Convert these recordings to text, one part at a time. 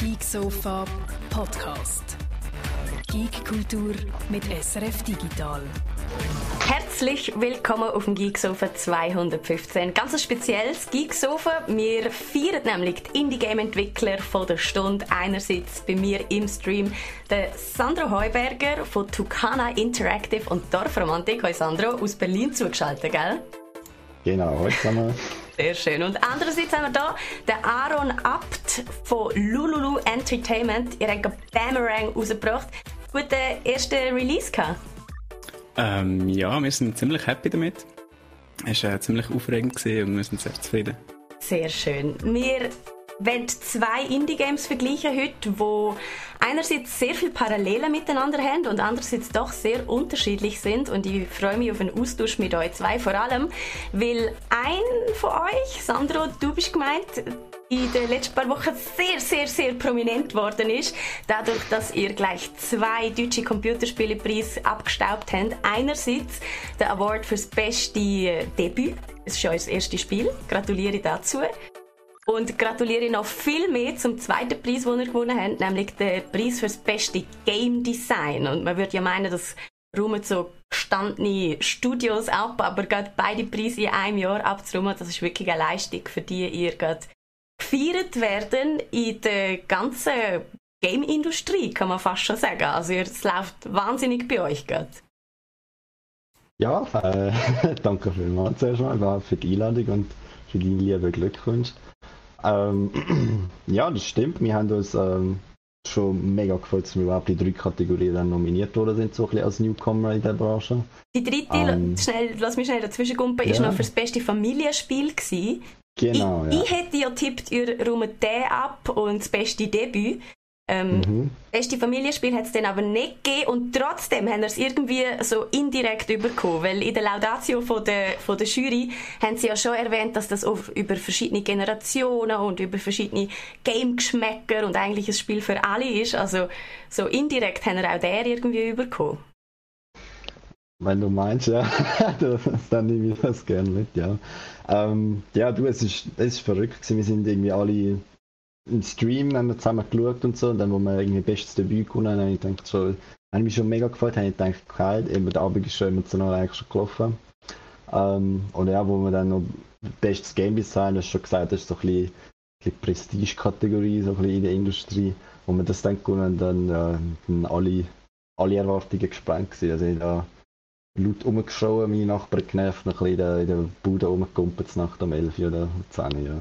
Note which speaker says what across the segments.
Speaker 1: Geek Sofa Podcast. Geek Kultur mit SRF Digital.
Speaker 2: Herzlich willkommen auf dem Geeksofa 215. Ganz ein spezielles Geeksofa. Wir feiern nämlich die Indie-Game-Entwickler von der Stunde. Einerseits bei mir im Stream der Sandro Heuberger von Tucana Interactive und Dorfromantik. Hoi Sandro, aus Berlin zugeschaltet, gell?
Speaker 3: Genau, heute zusammen.
Speaker 2: Sehr schön. Und andererseits haben wir hier den Aaron Abt von Lululu Entertainment. Ihr habt Boomerang rausgebracht. Guten ersten Release gehabt?
Speaker 4: Ähm, ja, wir sind ziemlich happy damit. Es war äh, ziemlich aufregend und wir sind sehr zufrieden.
Speaker 2: Sehr schön. Wir wollen zwei Indie-Games vergleichen heute, die einerseits sehr viele Parallelen miteinander haben und andererseits doch sehr unterschiedlich sind. Und ich freue mich auf einen Austausch mit euch zwei vor allem, weil ein von euch, Sandro, du bist gemeint, in den letzten paar Wochen sehr, sehr, sehr prominent worden ist. Dadurch, dass ihr gleich zwei deutsche Computerspielepreise abgestaubt habt. Einerseits der Award fürs beste Debüt. Es ist euer erstes Spiel. Gratuliere dazu. Und gratuliere noch viel mehr zum zweiten Preis, den ihr gewonnen habt, nämlich der Preis fürs beste Game Design. Und man würde ja meinen, dass räumen so gestandene Studios ab, aber gerade beide Preise in einem Jahr abzuräumen, das ist wirklich eine Leistung, für die ihr gerade gefeiert werden in der ganzen Game-Industrie, kann man fast schon sagen. Also es läuft wahnsinnig bei euch gerade.
Speaker 3: Ja, äh, danke vielmals zuerst mal für die Einladung und für deine liebe Glückwünsche. Ähm, ja, das stimmt. Wir haben uns ähm, schon mega gefreut, dass wir überhaupt in drei Kategorien dann nominiert worden sind, so ein bisschen als Newcomer in der Branche.
Speaker 2: Die dritte, ähm, schnell, lass mich schnell dazwischen kumpen, ja. ist noch für das beste Familienspiel gewesen.
Speaker 3: Genau,
Speaker 2: ich,
Speaker 3: ja.
Speaker 2: ich hätte ja tippt, ihr räumt den ab und das beste Debüt. Ähm, mhm. Beste Familienspiel hat es dann aber nicht gegeben und trotzdem haben wir es irgendwie so indirekt überkommen, weil in der Laudatio von der, von der Jury haben sie ja schon erwähnt, dass das auf, über verschiedene Generationen und über verschiedene Game-Geschmäcker und eigentlich ein Spiel für alle ist. Also so indirekt haben wir auch der irgendwie überkommen.
Speaker 3: Wenn du meinst, ja, dann nehme ich das gerne mit, ja. Ähm, ja, du, es ist, es ist verrückt gewesen. Wir sind irgendwie alle im Stream haben wir zusammen geschaut und so. Und dann, wo wir irgendwie bestes Debüt gewonnen haben, habe ich gedacht, so, habe mich schon mega gefreut, habe ich gedacht, geil, eben der Abend ist schon emotional eigentlich schon gelaufen. Ähm, und ja, wo wir dann noch bestes Game Design, hast du schon gesagt, das ist so ein bisschen, bisschen Prestige-Kategorie, so ein bisschen in der Industrie. Wo wir das dann gewonnen haben, dann, äh, alle, alle Erwartungen gesprengt gewesen. Also ich da laut rumgeschrien, meine Nachbarn genervt, noch ein bisschen in der, in der Bude rumgekumpelt, nach dem 11 oder 10 ja.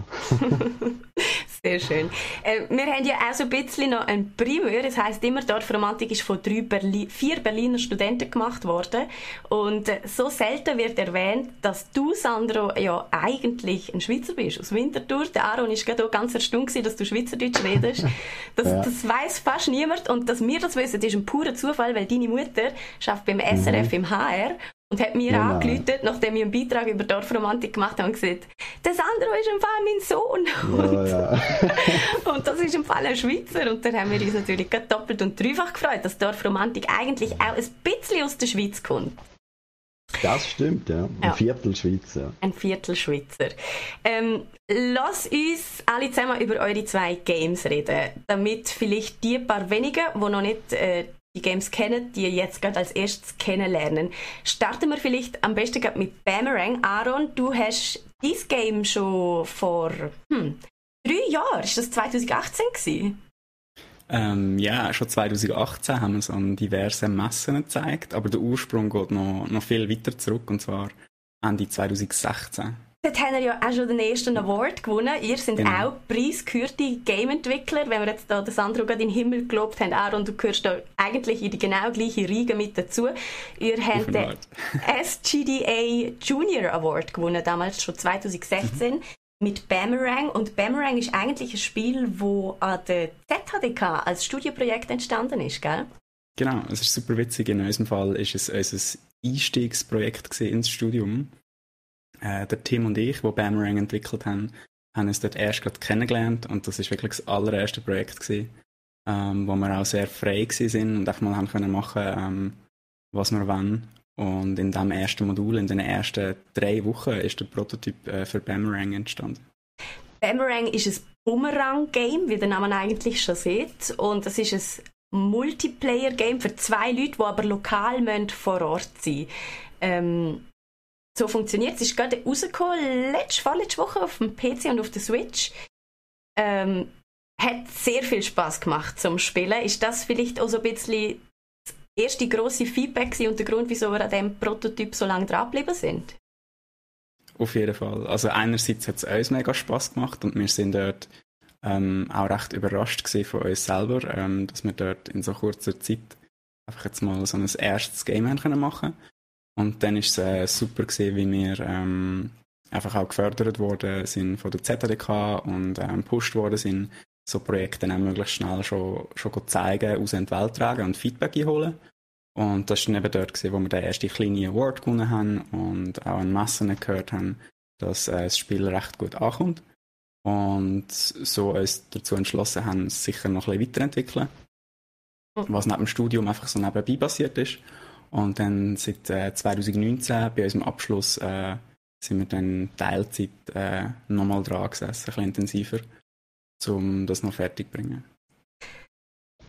Speaker 2: Sehr schön. Äh, wir haben ja auch so ein bisschen noch ein Primeur. Das heisst immer, Dorfromantik ist von drei Berli vier Berliner Studenten gemacht worden. Und äh, so selten wird erwähnt, dass du, Sandro, ja eigentlich ein Schweizer bist, aus Winterthur. Der Aaron ist gerade auch ganz erstaunt dass du Schweizerdeutsch redest. Das, ja. das weiß fast niemand. Und dass wir das wissen, ist ein purer Zufall, weil deine Mutter schafft beim SRF mhm. im HR und hat mir genau. angerufen, nachdem ich einen Beitrag über Dorfromantik gemacht habe und gesagt, der Sandro ist im Fall mein Sohn. Und, ja, ja. und das ist im Fall ein Schweizer. Und dann haben wir uns natürlich doppelt und dreifach gefreut, dass Dorfromantik eigentlich auch ein bisschen aus der Schweiz kommt.
Speaker 3: Das stimmt, ja. Ein ja. Viertel Schweizer.
Speaker 2: Ein Viertel Schweizer. Ähm, lass uns alle zusammen über eure zwei Games reden, damit vielleicht die paar wenigen, die noch nicht äh, die Games kennen, die ihr jetzt gerade als erstes kennenlernen. Starten wir vielleicht am besten gerade mit Boomerang. Aaron, du hast dieses Game schon vor hm, drei Jahren, ist das 2018 gewesen?
Speaker 4: Ähm, ja, schon 2018 haben wir es an diversen Messen gezeigt, aber der Ursprung geht noch, noch viel weiter zurück, und zwar Ende 2016.
Speaker 2: Dort haben wir ja auch schon den ersten Award gewonnen. Ihr seid genau. auch preisgehörte Game-Entwickler. Wenn wir jetzt da den Sandro gerade in den Himmel gelobt haben, Aaron, du gehörst da eigentlich in die genau gleiche Riege mit dazu. Ihr habt den SGDA Junior Award gewonnen, damals schon 2016. Mhm. Mit Boomerang. Und Boomerang ist eigentlich ein Spiel, das an der ZHDK als Studioprojekt entstanden ist, gell?
Speaker 4: Genau, es ist super witzig. In unserem Fall ist es unser Einstiegsprojekt ins Studium äh, der Tim und ich, die Boomerang entwickelt haben, haben uns dort erst gerade kennengelernt und das ist wirklich das allererste Projekt gewesen, ähm, wo wir auch sehr frei sind und einfach mal haben können machen, ähm, was wir wollen. Und in dem ersten Modul, in den ersten drei Wochen, ist der Prototyp äh, für Boomerang entstanden.
Speaker 2: Boomerang ist ein Bumerang-Game, wie der Name eigentlich schon sieht. Und das ist ein Multiplayer-Game für zwei Leute, die aber lokal vor Ort sein ähm, so funktioniert es. ist gerade rausgekommen, letzte, vorletzte Woche auf dem PC und auf der Switch. Ähm, hat sehr viel Spaß gemacht zum Spielen. Ist das vielleicht auch so ein bisschen das erste grosse Feedback und der Grund, wieso wir an diesem Prototyp so lange dranbleiben sind?
Speaker 4: Auf jeden Fall. Also einerseits hat es uns mega Spaß gemacht und wir sind dort ähm, auch recht überrascht von uns selber, ähm, dass wir dort in so kurzer Zeit einfach jetzt mal so ein erstes Game haben können machen Und dann ist es äh, super gewesen, wie wir ähm, einfach auch gefördert worden sind von der ZDK und ähm, gepusht worden sind, so Projekte dann möglichst schnell schon, schon zeigen, aus in die Welt tragen und Feedback einholen. Und das war dann eben dort, gewesen, wo wir den ersten kleinen Award gewonnen haben und auch an Messen gehört haben, dass äh, das Spiel recht gut ankommt. Und so uns dazu entschlossen haben, es sicher noch ein bisschen weiterentwickeln. Mhm. Was neben dem Studium einfach so nebenbei passiert ist. Und dann seit äh, 2019, bei unserem Abschluss, äh, sind wir dann Teilzeit äh, nochmal dran gesessen, ein bisschen intensiver, um das noch fertig zu bringen.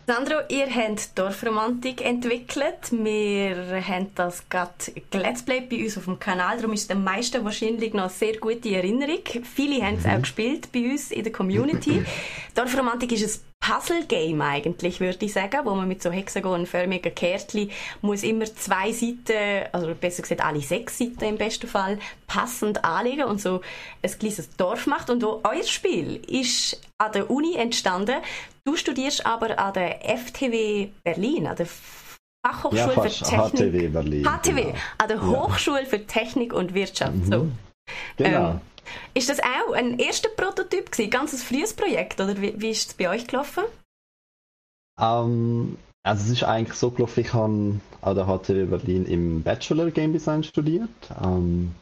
Speaker 2: Sandro, ihr habt Dorfromantik entwickelt. Wir haben das gerade Let's Play bei uns auf dem Kanal. Darum ist den meisten wahrscheinlich noch sehr gute Erinnerung. Viele haben es auch gespielt bei uns in der Community. Dorfromantik ist ein Puzzle-Game eigentlich, würde ich sagen, wo man mit so hexagonförmigen Kärtchen muss immer zwei Seiten, also besser gesagt alle sechs Seiten im besten Fall, passend anlegen und so ein kleines Dorf macht. Und auch euer Spiel ist an der Uni entstanden. Du studierst aber an der FTW Berlin, an der Fachhochschule ja, für Technik.
Speaker 3: HTW Berlin.
Speaker 2: HTW, genau. an der Hochschule ja. für Technik und Wirtschaft. Mhm. So.
Speaker 3: Genau. Ähm,
Speaker 2: ist das auch ein erster Prototyp gewesen, ganz ein frühes Projekt oder wie, wie ist es bei euch gelaufen?
Speaker 3: Um, ähm, also es ist eigentlich so gelaufen, ich habe an der HTW Berlin im Bachelor Game Design studiert. Um, ähm,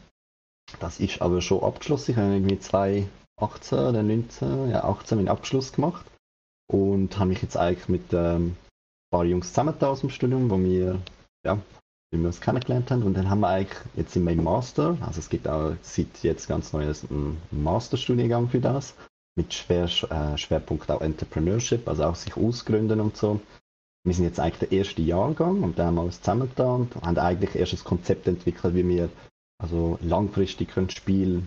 Speaker 3: das ist aber schon abgeschlossen. Ich habe irgendwie 2018 oder 19, ja 18 meinen Abschluss gemacht und habe mich jetzt eigentlich mit ähm, ein paar Jungs zusammengetan aus dem Studium, wo wir ja, wir uns kennengelernt haben. Und dann haben wir eigentlich, jetzt sind wir im Master, also es gibt auch seit jetzt ganz neues einen Masterstudiengang für das, mit Schwer, äh, Schwerpunkt auch Entrepreneurship, also auch sich ausgründen und so. Wir sind jetzt eigentlich der erste Jahrgang und da haben wir uns zusammengetan und haben eigentlich erst ein Konzept entwickelt, wie wir also langfristig können Spiel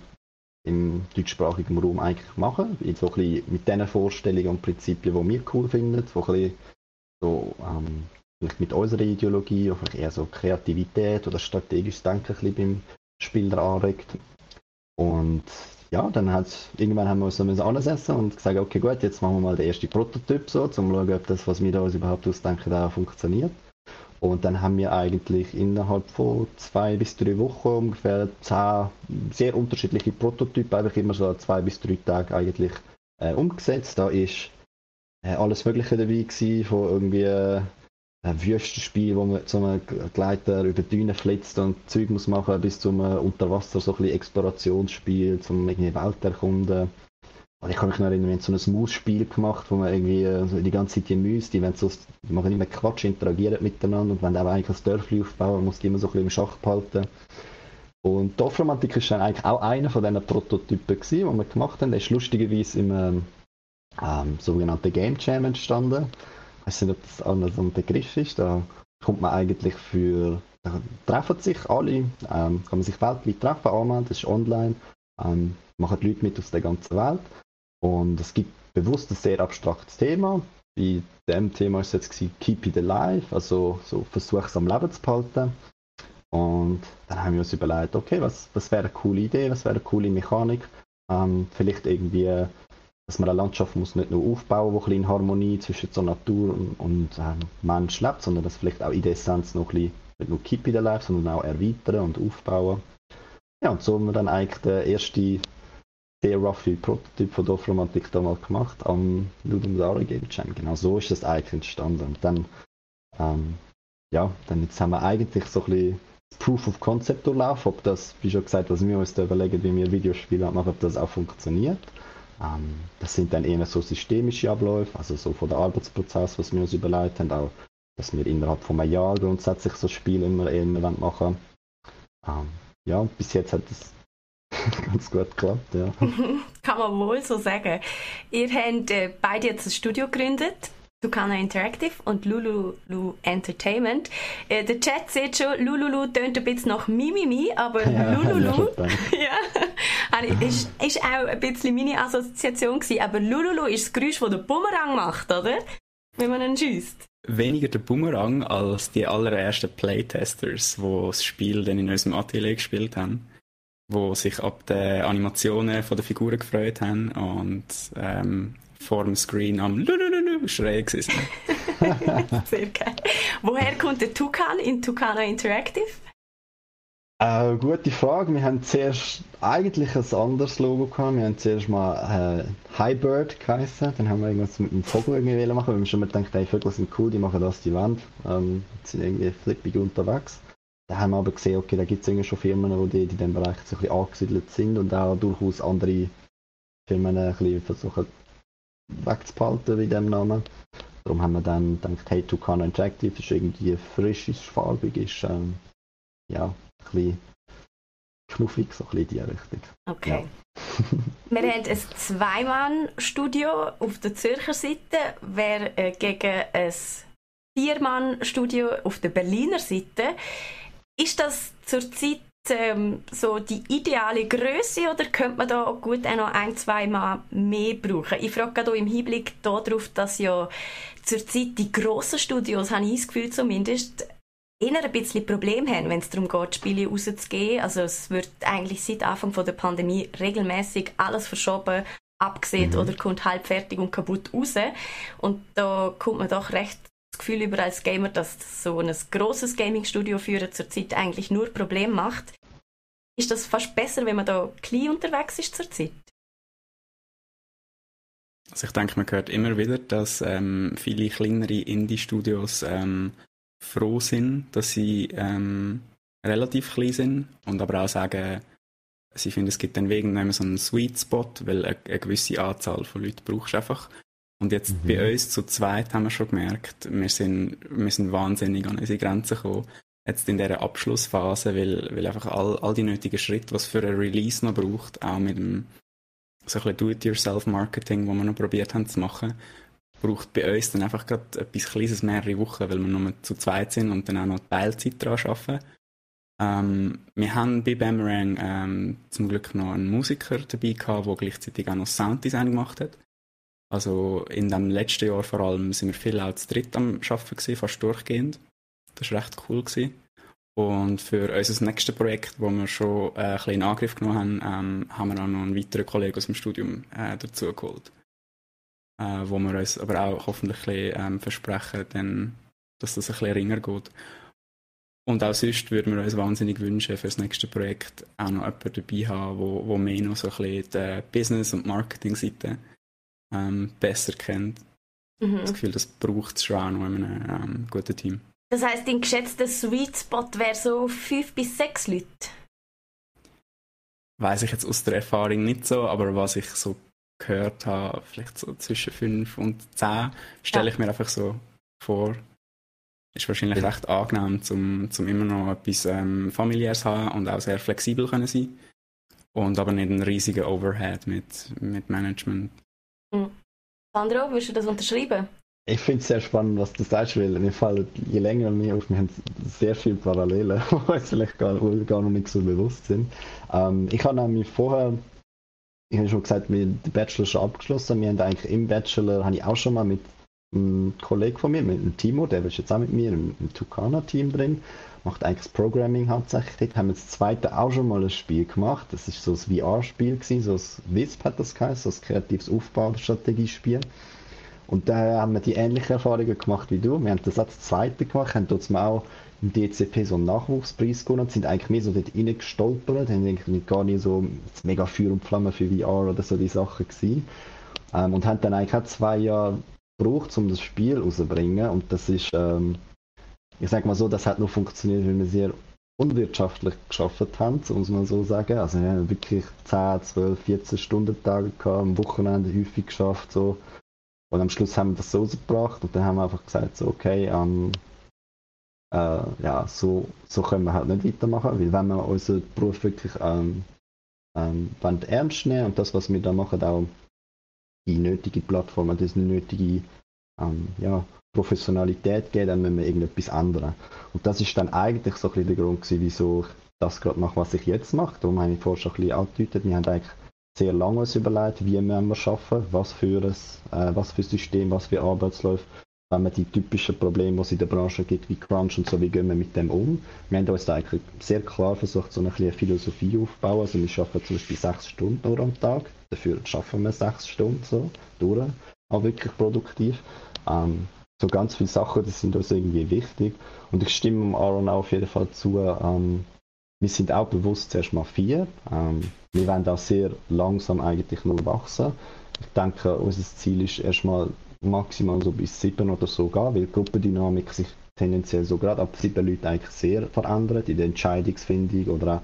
Speaker 3: im deutschsprachigen Raum eigentlich machen, so ein bisschen mit den Vorstellungen und Prinzipien, die wir cool finden, so ein bisschen so ähm, vielleicht mit unserer Ideologie oder vielleicht eher so Kreativität oder strategisches Denken ein bisschen beim Spieler anregt. Und ja, dann hat irgendwann haben wir uns so ansetzen und gesagt, okay gut, jetzt machen wir mal den ersten Prototyp so, um zu schauen, ob das, was wir da uns überhaupt ausdenken, da funktioniert. Und dann haben wir eigentlich innerhalb von zwei bis drei Wochen ungefähr zehn sehr unterschiedliche Prototypen, einfach immer so zwei bis drei Tage eigentlich äh, umgesetzt. Da ist äh, alles Mögliche dabei gewesen, von irgendwie ein Wüstenspiel, wo man zu einem Gleiter über die Düne flitzt und Zeug muss machen, bis zum Unterwasser so ein bisschen Explorationsspiel, zum irgendwie Welt erkunden. Und ich kann mich noch erinnern, wir haben so ein Mausspiel gemacht, wo man irgendwie also die ganze Zeit die Mäuse, die, so, die machen immer Quatsch, interagieren miteinander und wenn auch eigentlich ein Dörfli aufbauen, muss die immer so ein bisschen im Schach behalten. Und Dorfromantik ist dann eigentlich auch einer von diesen Prototypen gewesen, die wir gemacht haben. Der ist lustigerweise im ähm, ähm, sogenannten Game Jam entstanden weiß nicht, ob das auch noch so ein Begriff ist, da kommt man eigentlich für, da treffen sich alle, ähm, kann man sich weltweit treffen, anmelden, das ist online, ähm, machen Leute mit aus der ganzen Welt und es gibt bewusst ein sehr abstraktes Thema. Bei dem Thema ist es jetzt gewesen, Keep It Alive, also so versuch es am Leben zu behalten. Und dann haben wir uns überlegt, okay, was, was wäre eine coole Idee, was wäre eine coole Mechanik, ähm, vielleicht irgendwie dass man eine Landschaft muss nicht nur aufbauen, wo ein in Harmonie zwischen der Natur und, und ähm, Mensch lebt, sondern dass vielleicht auch in der Essenz noch ein bisschen, nicht nur Keep in Life, sondern auch erweitern und aufbauen. Ja, und so haben wir dann eigentlich den ersten sehr rough Prototyp von Dorfromantik damals gemacht am Ludum Dare Game Jam. Genau so ist das eigentlich entstanden. Und dann, ähm, ja, dann jetzt haben wir eigentlich so ein bisschen Proof of Concept durchlaufen, ob das, wie schon gesagt, was wir uns da überlegen, wie wir Videospiele machen, ob das auch funktioniert. Ähm, das sind dann eher so systemische Abläufe, also so von der Arbeitsprozess, was wir uns überlegt haben, auch, dass wir innerhalb von einem Jahr grundsätzlich so Spiele immer eher machen. Ähm, ja, bis jetzt hat es ganz gut geklappt, ja.
Speaker 2: kann man wohl so sagen. Ihr habt äh, beide jetzt ein Studio gegründet. Tucana Interactive und Lululu Entertainment. Äh, der Chat sieht schon, Lululu tönt ein bisschen nach Mimimi, aber ja, Lululu ja, ist, ist auch ein bisschen meine Assoziation gewesen. Aber Lululu ist das Geräusch, das der Bumerang macht, oder? Wenn man ihn schießt.
Speaker 4: Weniger der Bumerang als die allerersten Playtesters, die das Spiel dann in unserem Atelier gespielt haben wo sich ab den Animationen von der Figuren gefreut haben und ähm, vor dem Screen am Lulululu schreien sind.
Speaker 2: Sehr geil. Woher kommt der Tucan in Tucana Interactive?
Speaker 3: Äh, gute Frage. Wir haben zuerst eigentlich ein anderes Logo gehabt. Wir haben zuerst mal äh, Highbird geheißen. Dann haben wir irgendwas mit dem Vogel irgendwie machen, weil wir schon mal gedacht hey, Vögel sind cool, die machen das die Wand. Ähm, sind irgendwie flippig unterwegs. Da haben wir aber gesehen, okay, da gibt es irgendwie schon Firmen, die in diesem Bereich so ein bisschen angesiedelt sind und auch durchaus andere Firmen ein bisschen versuchen wegzuhalten in dem Namen. Darum haben wir dann gedacht, hey, Tucano Interactive ist irgendwie frisch, ist farbig, ist ähm, ja, ein bisschen knuffig, so ein bisschen in die Richtung.
Speaker 2: Okay. Ja. wir haben ein Zweimann-Studio auf der Zürcher Seite, wer äh, gegen ein Viermann-Studio auf der Berliner Seite. Ist das zurzeit ähm, so die ideale Größe oder könnte man da gut auch noch ein, zwei Mal mehr brauchen? Ich frage gerade im Hinblick darauf, dass ja zurzeit die grossen Studios, habe ich das Gefühl zumindest, eher ein bisschen Problem haben, wenn es darum geht, Spiele rauszugeben. Also es wird eigentlich seit Anfang der Pandemie regelmäßig alles verschoben, abgesehen mhm. oder kommt halb fertig und kaputt raus. Und da kommt man doch recht das Gefühl über als Gamer, dass so ein großes Gaming-Studio führen zurzeit eigentlich nur Probleme macht. Ist das fast besser, wenn man da klein unterwegs ist zurzeit?
Speaker 4: Also ich denke, man hört immer wieder, dass ähm, viele kleinere Indie-Studios ähm, froh sind, dass sie ähm, relativ klein sind und aber auch sagen, sie finden, es gibt dann wegen so einen Sweet Spot, weil eine, eine gewisse Anzahl von Leuten brauchst du einfach. Und jetzt mhm. bei uns zu zweit haben wir schon gemerkt, wir sind, wir sind wahnsinnig an unsere Grenzen gekommen. Jetzt in dieser Abschlussphase, weil, weil einfach all, all die nötigen Schritte, was für ein Release noch braucht, auch mit dem so ein Do-it-yourself-Marketing, wo wir noch probiert haben zu machen, braucht bei uns dann einfach gerade etwas Kleines mehrere Wochen, weil wir nur zu zweit sind und dann auch noch Teilzeit daran arbeiten. Ähm, wir haben bei Boomerang ähm, zum Glück noch einen Musiker dabei gehabt, der gleichzeitig auch noch Sounddesign gemacht hat. Also in dem letzten Jahr vor allem sind wir viel auch zu dritt am Arbeiten gewesen, fast durchgehend. Das war recht cool. Gewesen. Und für unser nächstes Projekt, wo wir schon äh, ein bisschen in Angriff genommen haben, ähm, haben wir auch noch einen weiteren Kollegen aus dem Studium äh, dazu geholt. Äh, wo wir uns aber auch hoffentlich ein bisschen, ähm, versprechen, denn, dass das ein bisschen ringer geht. Und auch sonst würden wir uns wahnsinnig wünschen, für das nächste Projekt auch noch jemanden dabei haben, wo, wo mehr noch so ein bisschen die Business- und Marketing-Seite ähm, besser kennt. Mhm. Das Gefühl, das braucht es schon auch noch in einem ähm, guten Team.
Speaker 2: Das heisst, dein geschätzter Sweet Spot wäre so fünf bis sechs Leute?
Speaker 4: Weiß ich jetzt aus der Erfahrung nicht so, aber was ich so gehört habe, vielleicht so zwischen fünf und zehn, stelle ja. ich mir einfach so vor. Ist wahrscheinlich ja. recht angenehm, zum, zum immer noch etwas ähm, familiäres haben und auch sehr flexibel können sein. Und aber nicht einen riesigen Overhead mit, mit Management
Speaker 2: Mhm. Sandro, würdest du das unterschreiben?
Speaker 3: Ich finde es sehr spannend, was du sagst, weil mir fallen je länger mehr auf, wir haben sehr viele Parallelen, die uns vielleicht gar, gar noch nicht so bewusst sind. Ähm, ich habe nämlich vorher, ich habe schon gesagt, wir den Bachelor schon abgeschlossen. Wir haben eigentlich im Bachelor, habe ich auch schon mal mit einem Kollegen von mir, mit dem Timo, der ist jetzt auch mit mir im, im Tucana-Team drin, macht eigentlich das Programming hauptsächlich. Dort haben wir das zweite auch schon mal ein Spiel gemacht. Das ist so ein VR-Spiel so ein WISP hat das geheißen, so ein kreatives Aufbaustrategiespiel. Und da haben wir die ähnlichen Erfahrungen gemacht wie du. Wir haben das als zweite gemacht, haben dort auch im DCP so einen Nachwuchspreis gewonnen, sind eigentlich mehr so dort reingestolpert, haben eigentlich gar nicht so mega Feuer und Flamme für VR oder so die Sachen gewesen. Ähm, und haben dann eigentlich auch zwei Jahre gebraucht, um das Spiel rauszubringen. Und das ist, ähm, ich sage mal so, das hat nur funktioniert, weil wir sehr unwirtschaftlich geschafft haben, muss man so sagen. Also wir haben wirklich 10, 12, 14 Stunden Tage gehabt, am Wochenende häufig geschafft. So. Und am Schluss haben wir das so gebracht und dann haben wir einfach gesagt, so, okay, ähm, äh, ja, so, so können wir halt nicht weitermachen, weil wenn wir unseren Beruf wirklich ähm, ähm, ernst nehmen und das, was wir da machen, auch die nötige Plattform, die nötige ähm, ja, Professionalität geben, dann müssen wir irgendetwas ändern. Und das ist dann eigentlich so ein bisschen der Grund gewesen, wieso ich das gerade mache, was ich jetzt mache. Darum habe ich vorher schon ein bisschen angedeutet. Wir haben eigentlich sehr lange uns überlegt, wie wir arbeiten, was für ein, äh, was für ein System, was für Arbeitsläufe wenn man die typischen Probleme, die es in der Branche gibt, wie Crunch und so, wie gehen wir mit dem um? Wir haben uns da eigentlich sehr klar versucht, so eine Philosophie aufzubauen. Also wir arbeiten zum Beispiel sechs Stunden nur am Tag, dafür schaffen wir sechs Stunden so durch, auch wirklich produktiv. Ähm, so ganz viele Sachen, die sind uns irgendwie wichtig. Und ich stimme Aaron auch auf jeden Fall zu, ähm, wir sind auch bewusst zuerst mal vier. Ähm, wir werden auch sehr langsam eigentlich nur wachsen. Ich denke, unser Ziel ist erstmal maximal so bis sieben oder so gehen, weil die Gruppendynamik sich tendenziell so gerade ab sieben Leuten eigentlich sehr verändert in der Entscheidungsfindung oder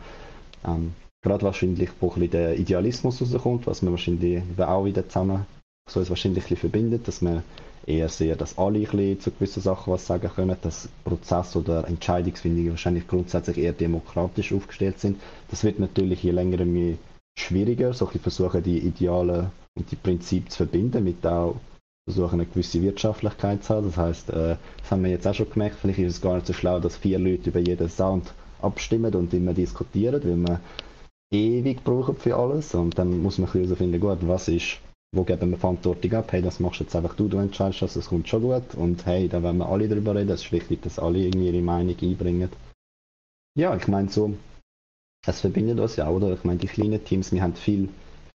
Speaker 3: auch ähm, gerade wahrscheinlich, wo ein bisschen der Idealismus rauskommt, was man wahrscheinlich auch wieder zusammen so es wahrscheinlich verbindet, dass man eher sehr, dass alle ein bisschen zu gewissen Sachen was sagen können, dass Prozess oder Entscheidungsfindung wahrscheinlich grundsätzlich eher demokratisch aufgestellt sind. Das wird natürlich je länger je schwieriger, so ein versuchen die Ideale und die Prinzipien zu verbinden mit auch versuchen eine gewisse Wirtschaftlichkeit zu haben. Das heißt, äh, das haben wir jetzt auch schon gemerkt, vielleicht ist es gar nicht so schlau, dass vier Leute über jeden Sound abstimmen und immer diskutieren, weil man ewig braucht für alles und dann muss man herausfinden, gut, was ist, wo geben wir Verantwortung ab, hey, das machst jetzt einfach du, du entscheidest das, das kommt schon gut und hey, da wollen wir alle darüber reden, es ist wichtig, dass alle irgendwie ihre Meinung einbringen. Ja, ich meine so, es verbindet uns ja, oder? Ich meine, die kleinen Teams, wir haben viel,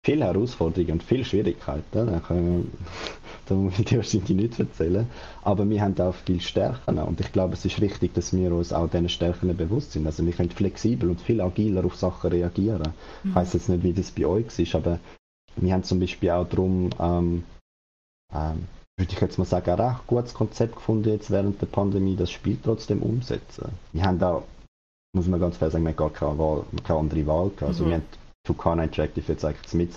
Speaker 3: viel Herausforderungen und viel Schwierigkeiten. Da können da muss ich dir wahrscheinlich nicht erzählen. Aber wir haben auch viel Stärken und ich glaube, es ist wichtig, dass wir uns auch diesen Stärken bewusst sind. Also wir können flexibel und viel agiler auf Sachen reagieren. Mhm. Ich weiß jetzt nicht, wie das bei euch ist, aber wir haben zum Beispiel auch darum, ähm, ähm, würde ich jetzt mal sagen, ein recht gutes Konzept gefunden jetzt während der Pandemie, das Spiel trotzdem umsetzen. Wir haben da, muss man ganz klar sagen, wir haben gar keine, Wahl, keine andere Wahl gehabt. Also mhm. wir haben Tucana Interactive jetzt eigentlich mit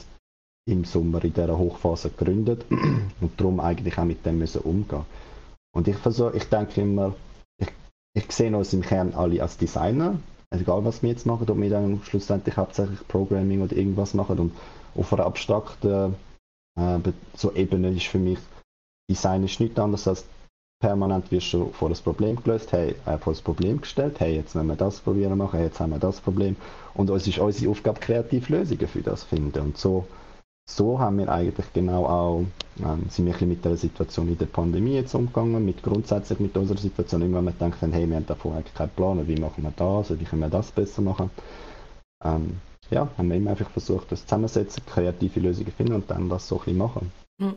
Speaker 3: im Sommer in dieser Hochphase gegründet und darum eigentlich auch mit dem müssen umgehen. Und ich versuche, ich denke immer, ich, ich sehe uns im Kern alle als Designer, egal was wir jetzt machen, ob wir dann schlussendlich hauptsächlich Programming oder irgendwas machen. Und auf einer abstrakten äh, so Ebene ist für mich Design ist nichts anderes als permanent wirst du vor das Problem gelöst, hey, äh, vor das Problem gestellt, hey, jetzt wenn wir das probieren machen, hey, jetzt haben wir das Problem. Und es ist unsere Aufgabe, kreative Lösungen für das finden. Und so so haben wir eigentlich genau auch, ähm, sind wir mit der Situation in der Pandemie jetzt umgegangen, mit grundsätzlich mit unserer Situation, wenn wir denken, hey, wir haben davon eigentlich keinen Plan, wie machen wir das, wie können wir das besser machen. Ähm, ja, haben wir immer einfach versucht, das zusammensetzen, kreative Lösungen finden und dann das so ein bisschen machen.
Speaker 2: Hm.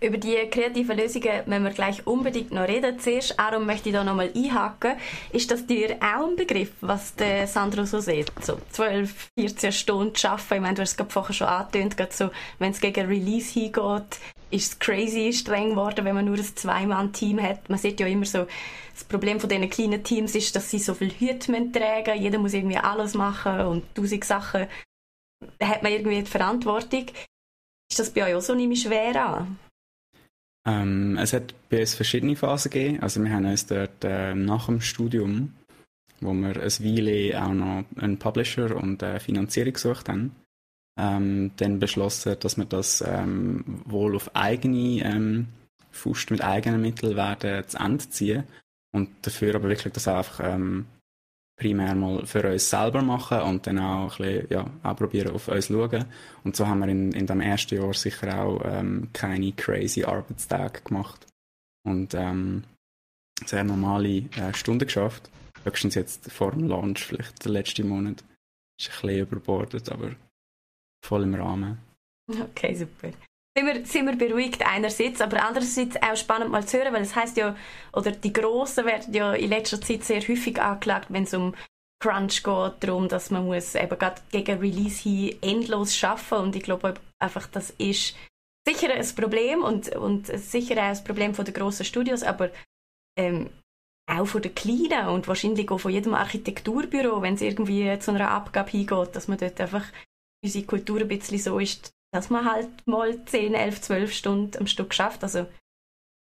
Speaker 2: Über die kreativen Lösungen müssen wir gleich unbedingt noch reden. Zuerst, Aaron, möchte ich da nochmal einhaken. Ist das dir auch ein Begriff, was der Sandro so sieht? So 12, 14 Stunden arbeiten. Ich meine, du hast es gerade vorher schon angetönt, gerade so, wenn es gegen Release hingeht, ist es crazy streng geworden, wenn man nur ein Zwei-Mann-Team hat. Man sieht ja immer so, das Problem von diesen kleinen Teams ist, dass sie so viel Hüte tragen Jeder muss irgendwie alles machen und tausend Sachen. Hat man irgendwie die Verantwortung. Ist das bei euch auch so nicht schwer an?
Speaker 4: Ähm, es hat bei uns verschiedene Phasen gegeben. Also wir haben uns dort äh, nach dem Studium, wo wir ein Weile auch noch einen Publisher und eine Finanzierung gesucht haben, ähm, dann beschlossen, dass wir das ähm, wohl auf eigene ähm, Faust mit eigenen Mitteln werden zu Ende ziehen und dafür aber wirklich das einfach ähm, primär mal für uns selber machen und dann auch ein bisschen, ja, auch probieren auf uns schauen. Und so haben wir in, in dem ersten Jahr sicher auch ähm, keine crazy Arbeitstage gemacht und ähm, sehr normale äh, Stunden geschafft. Höchstens jetzt vor dem Launch, vielleicht der letzte Monat. Ist ein bisschen überbordet, aber voll im Rahmen.
Speaker 2: Okay, super sind wir, sind wir beruhigt einerseits, aber andererseits auch spannend mal zu hören, weil es heißt ja, oder die Grossen werden ja in letzter Zeit sehr häufig angeklagt, wenn es um Crunch geht, darum, dass man muss eben gerade gegen Release hin endlos schaffen und ich glaube einfach, das ist sicher ein Problem und, und sicher auch ein Problem von den grossen Studios, aber ähm, auch von den Kleinen und wahrscheinlich auch von jedem Architekturbüro, wenn es irgendwie zu einer Abgabe hingeht, dass man dort einfach unsere Kultur ein bisschen so ist, dass man halt mal 10, 11, 12 Stunden am Stück schafft. Also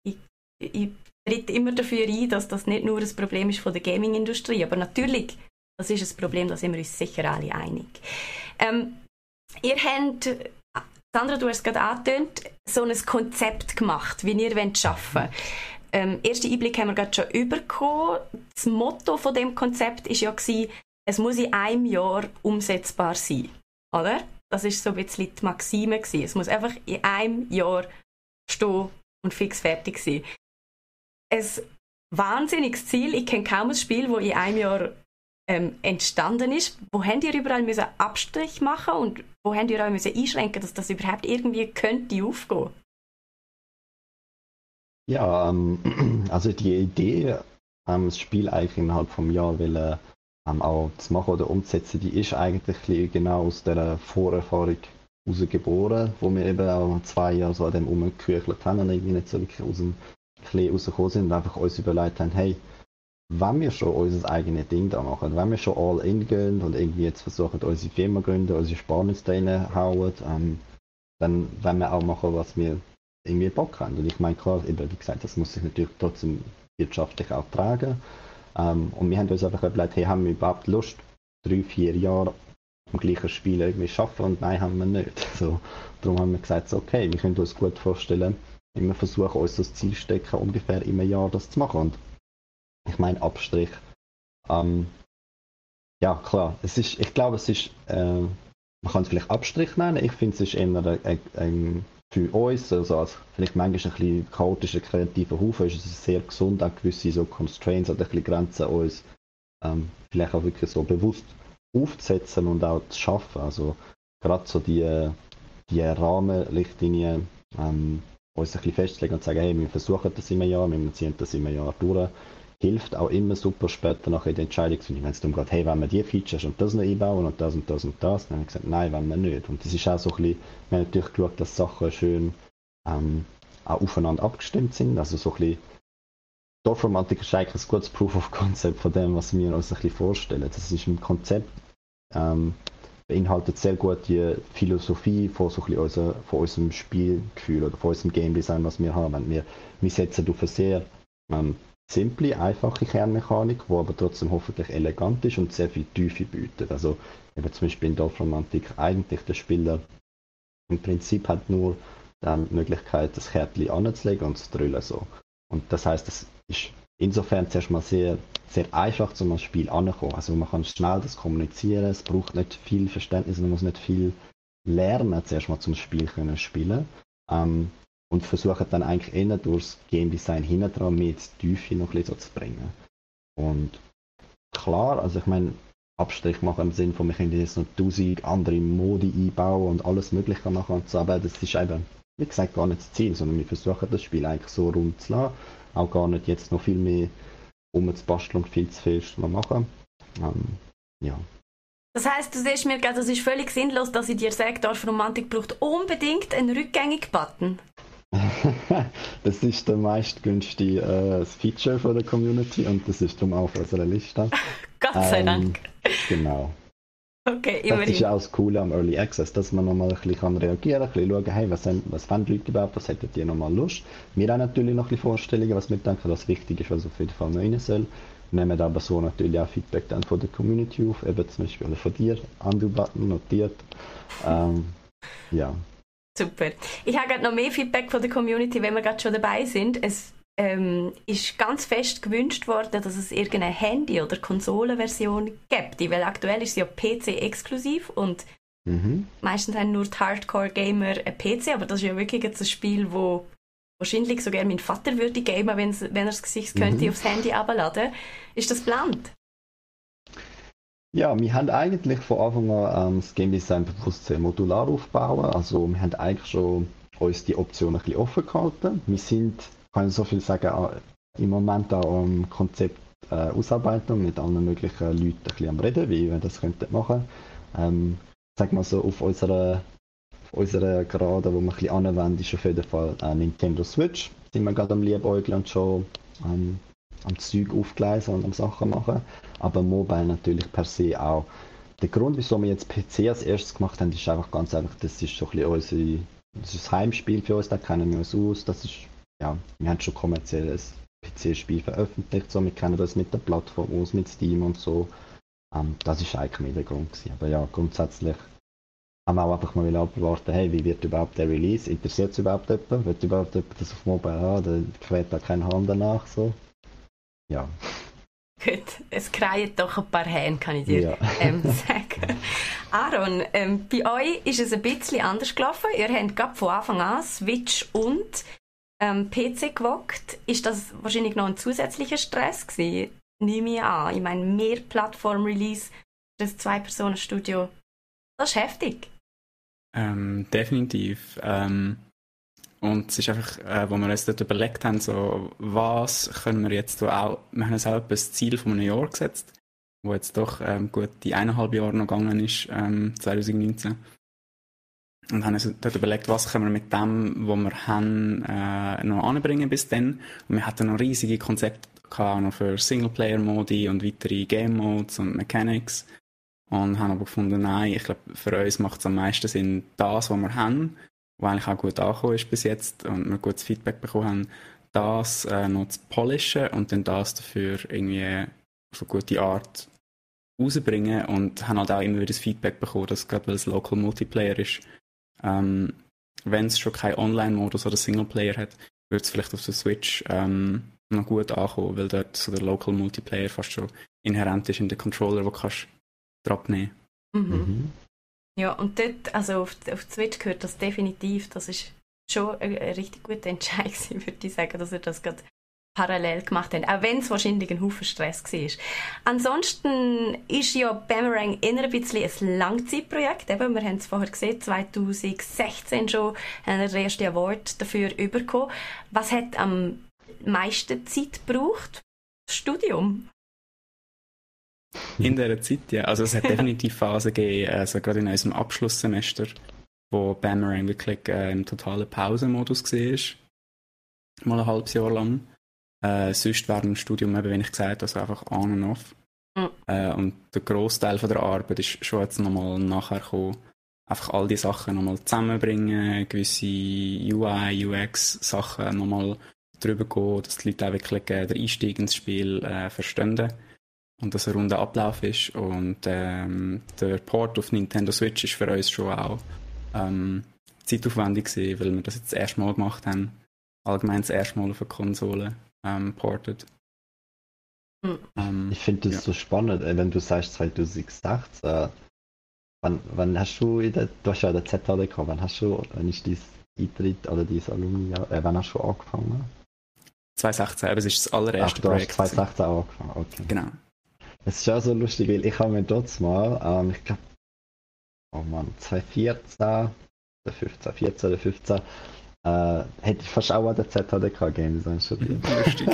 Speaker 2: ich, ich trete immer dafür ein, dass das nicht nur ein Problem ist von der Gaming-Industrie, aber natürlich, das ist ein Problem, da sind wir uns sicher alle einig. Ähm, ihr habt, Sandra, du hast es gerade angetönt, so ein Konzept gemacht, wie ihr arbeiten wollt. Ähm, erste Einblick haben wir gerade schon bekommen. Das Motto von dem Konzept ist ja gewesen, es muss in einem Jahr umsetzbar sein, oder? Das ist so ein bisschen die Maxime gewesen. Es muss einfach in einem Jahr stehen und fix fertig sein. Ein wahnsinniges Ziel. Ich kenne kaum ein Spiel, wo in einem Jahr ähm, entstanden ist. Wo habt ihr überall müssen Abstrich machen und wo habt ihr auch müssen einschränken, dass das überhaupt irgendwie könnte aufgehen?
Speaker 3: Ja, ähm, also die Idee, ähm, das Spiel eigentlich innerhalb vom Jahr will, ähm, auch zu machen oder umzusetzen, die ist eigentlich genau aus der Vorerfahrung rausgeboren, wo wir eben auch zwei Jahre so an dem umgeküchelt haben und irgendwie nicht so wirklich aus dem Klee rausgekommen sind und einfach uns überlegt haben, hey, wenn wir schon unser eigenes Ding da machen, wenn wir schon all in gehen und irgendwie jetzt versuchen, unsere Firma zu gründen, unsere Sparnisse da reinhauen, ähm, dann wollen wir auch machen, was wir irgendwie Bock haben. Und ich meine, klar, eben, wie gesagt, das muss sich natürlich trotzdem wirtschaftlich auch tragen. Ähm, und wir haben uns einfach überlegt, hey, haben wir überhaupt Lust, drei, vier Jahre am gleichen Spiel irgendwie schaffen? Und nein, haben wir nicht. So, darum haben wir gesagt, so, okay, wir können uns gut vorstellen, wir versuchen uns das Ziel stecken, ungefähr im Jahr das zu machen. Und ich meine, Abstrich. Ähm, ja, klar, es ist, ich glaube, es ist, äh, man kann es vielleicht Abstrich nennen. Ich finde, es ist eher ein, ein, ein für uns, also als vielleicht manchmal ein bisschen chaotischer, kreativer Haufen, ist es sehr gesund, auch gewisse so Constraints oder ein bisschen Grenzen uns ähm, vielleicht auch wirklich so bewusst aufzusetzen und auch zu schaffen. Also gerade so die, die Rahmenrichtlinien ähm, uns ein bisschen festzulegen und sagen, hey, wir versuchen das immer Jahr, wir ziehen das immer Jahr durch, hilft auch immer super später nachher in der Entscheidungsfindung. Wenn es darum geht, hey, wenn wir die Features und das noch einbauen und das und das und das, dann haben wir gesagt, nein, wenn wir nicht. Und das ist auch so ein bisschen, wir haben natürlich geschaut, dass Sachen schön ähm, auch aufeinander abgestimmt sind. Also so ein bisschen, Dorfromantik ist eigentlich ein gutes Proof of Concept von dem, was wir uns ein bisschen vorstellen. Das ist ein Konzept, ähm, beinhaltet sehr gut die Philosophie von, so ein unser, von unserem Spielgefühl oder von unserem Game Design, was wir haben. Wir, wir setzen auf eine sehr ähm, simple, einfache Kernmechanik, die aber trotzdem hoffentlich elegant ist und sehr viel Tiefe bietet. Also eben zum Beispiel in Dorfromantik eigentlich der Spieler im Prinzip hat nur die Möglichkeit, das Kärtchen anzulegen und zu drüllen so. Und das heißt, es ist insofern zuerst mal sehr, sehr einfach zum Spiel anzukommen. Also man kann schnell das kommunizieren, es braucht nicht viel Verständnis, man muss nicht viel lernen, zuerst mal zum Spiel können spielen. Ähm, und versuchen dann eigentlich eher durchs Game Design hinten dran mehr die Tiefe noch ein bisschen zu bringen. Und klar, also ich meine, Abstrich machen im Sinne von, wir können jetzt noch tausend andere Modi einbauen und alles Mögliche machen und so, aber das ist eben, wie gesagt, gar nicht das Ziel, sondern wir versuchen das Spiel eigentlich so rund zu lassen, auch gar nicht jetzt noch viel mehr umzubasteln und viel zu viel zu machen. Ähm, ja.
Speaker 2: Das heißt, du siehst mir gerade, es ist völlig sinnlos, dass ich dir sage, Dorf Romantik braucht unbedingt einen Rückgängig-Button.
Speaker 3: das ist der meistgünstige äh, Feature von der Community und das ist darum auf unserer Liste.
Speaker 2: Gott sei ähm, Dank.
Speaker 3: Genau.
Speaker 2: Okay,
Speaker 3: immerhin. Das ist ja auch das Coole am Early Access, dass man nochmal ein bisschen reagieren kann, ein bisschen schauen, hey, was, haben, was wollen die Leute überhaupt, was hätten die nochmal Lust. Wir haben natürlich noch ein bisschen Vorstellungen, was wir denken, was wichtig ist, was auf jeden Fall noch rein soll. Wir nehmen aber so natürlich auch Feedback dann von der Community auf, eben zum Beispiel von dir, Undo-Button notiert. Ähm, ja,
Speaker 2: Super. Ich habe gerade noch mehr Feedback von der Community, wenn wir gerade schon dabei sind. Es ähm, ist ganz fest gewünscht worden, dass es irgendeine Handy- oder Konsolenversion gibt. Weil aktuell ist sie ja PC-exklusiv und mhm. meistens haben nur die Hardcore-Gamer ein PC, aber das ist ja wirklich jetzt ein Spiel, wo wahrscheinlich sogar mein Vater würde gamen, wenn er es sich könnte, mhm. aufs Handy abladen. Ist das geplant?
Speaker 3: Ja, wir haben eigentlich von Anfang an ähm, das Game Design bewusst sehr modular aufbauen. Also wir haben eigentlich schon uns die Option ein bisschen offen gehalten. Wir sind, kann ich so viel sagen, im Moment auch am Konzept äh, Ausarbeitung mit allen möglichen Leuten ein bisschen am Reden, wie wir das könnten machen. Ähm, sag mal so, auf unserer, auf unserer Gerade, wo wir ein bisschen anwenden, ist auf jeden Fall äh, Nintendo Switch. Sind wir gerade am Liebäugeln und schon ähm, am Zeug aufgleisen und am Sachen machen aber Mobile natürlich per se auch. Der Grund, wieso wir jetzt PC als erstes gemacht haben, ist einfach ganz einfach, das ist so ein bisschen unsere, das ist das Heimspiel für uns, da kennen wir uns aus, das ist, ja, wir haben schon kommerzielles PC-Spiel veröffentlicht, so, wir kennen das mit der Plattform aus, mit Steam und so. Ähm, das ist eigentlich mehr der Grund gewesen. Aber ja, grundsätzlich haben wir auch einfach mal abwarten, hey, wie wird überhaupt der Release? Interessiert es überhaupt jemand? Wird überhaupt jemand das auf Mobile haben? Dann quält da kein Hand danach, so. Ja.
Speaker 2: Gut, es kreien doch ein paar Hände, kann ich dir ja. ähm, sagen. Aaron, ähm, bei euch ist es ein bisschen anders gelaufen. Ihr habt gerade von Anfang an Switch und ähm, PC gewockt. Ist das wahrscheinlich noch ein zusätzlicher Stress gewesen? Nehme ich an. Ich meine, mehr Plattform-Release, das Zwei-Personen-Studio, das ist heftig.
Speaker 4: Ähm, definitiv. Und es ist einfach, äh, wo wir uns dort überlegt haben, so, was können wir jetzt so auch, wir haben uns auch ein Ziel von einem Jahr gesetzt, wo jetzt doch ähm, gut die eineinhalb Jahre noch gegangen ist, ähm, 2019. Und haben uns dort überlegt, was können wir mit dem, was wir haben, äh, noch anbringen bis dann. Und wir hatten noch riesige Konzepte gehabt, noch für Singleplayer-Modi und weitere Game-Modes und Mechanics. Und haben aber gefunden, nein, ich glaube, für uns macht es am meisten Sinn, das, was wir haben, was eigentlich auch gut angekommen ist bis jetzt und wir gutes Feedback bekommen haben, das äh, noch zu polischen und dann das dafür irgendwie auf eine gute Art rausbringen und haben halt auch immer wieder das Feedback bekommen, dass gerade weil es Local Multiplayer ist, ähm, wenn es schon keinen Online-Modus oder Singleplayer hat, wird es vielleicht auf der Switch ähm, noch gut ankommen, weil dort so der Local Multiplayer fast schon inhärent ist in den Controller, wo kannst du abnehmen. Mhm.
Speaker 2: Mhm. Ja, und dort, also auf, auf Switch gehört das definitiv, das ist schon eine, eine richtig gute Entscheidung, würde ich sagen, dass ihr das gerade parallel gemacht haben, auch wenn es wahrscheinlich ein Haufen Stress war. Ansonsten ist ja Boomerang eher ein bisschen ein Langzeitprojekt. Eben, wir haben es vorher gesehen, 2016 schon haben wir den ersten Award dafür bekommen. Was hat am meisten Zeit gebraucht? Studium?
Speaker 4: In dieser Zeit, ja. Also es hat definitiv Phasen gegeben, also gerade in unserem Abschlusssemester, wo Boomerang wirklich äh, im totalen Pausenmodus war. Mal ein halbes Jahr lang. Äh, sonst während dem Studium, eben, wie ich gesagt also einfach on and off. Mhm. Äh, und der Großteil der Arbeit ist schon jetzt nochmal nachher gekommen. Einfach all die Sachen nochmal zusammenbringen, gewisse UI, UX-Sachen nochmal drüber gehen, dass die Leute auch wirklich äh, den Einstieg ins Spiel äh, verstehen und dass ein runder Ablauf ist. Und ähm, der Port auf Nintendo Switch ist für uns schon auch ähm, zeitaufwendig gewesen, weil wir das jetzt das erste Mal gemacht haben. Allgemein das erste Mal auf eine Konsole ähm, ported.
Speaker 3: Mhm. Ähm, ich finde das ja. so spannend, wenn du sagst 2016. Äh, wann, wann hast du in der, du hast ja der ZHD gehabt, wann hast du, wenn ist dein Eintritt oder dein Alumni, äh, wann hast du angefangen?
Speaker 4: 2016, aber es ist das allererste Ach, du Projekt.
Speaker 3: Hast 2016 angefangen, okay.
Speaker 4: Genau.
Speaker 3: Es ist ja so lustig, weil ich habe mir dort mal, ähm, ich glaube, oh Mann, 2014, der 15, 14 oder 15, äh, hätte ich fast auch an der ZHDK Game Design studiert. Lustig.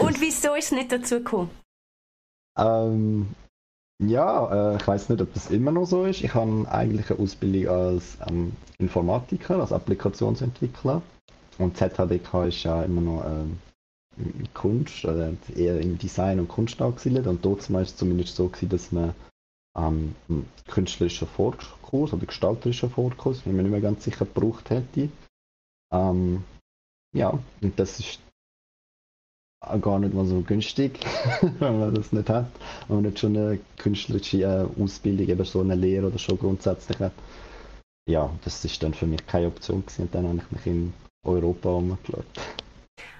Speaker 2: Und wieso ist es nicht dazu gekommen?
Speaker 3: Ähm, ja, äh, ich weiß nicht, ob das immer noch so ist. Ich habe eigentlich eine Ausbildung als ähm, Informatiker, als Applikationsentwickler. Und ZHDK ist ja immer noch ähm, Kunst, oder eher im Design und Kunst angesiedelt. Und dort war es zumindest so, gewesen, dass man ähm, einen künstlerischen Vorkurs oder gestalterischen Vorkurs, wenn man nicht mehr ganz sicher gebraucht hätte. Ähm, ja, und das ist gar nicht mal so günstig, wenn man das nicht hat. Wenn man nicht schon eine künstlerische äh, Ausbildung, eben so eine Lehre oder schon grundsätzlich hat. Ja, das ist dann für mich keine Option gewesen. Und dann habe ich mich in Europa umgeschaut.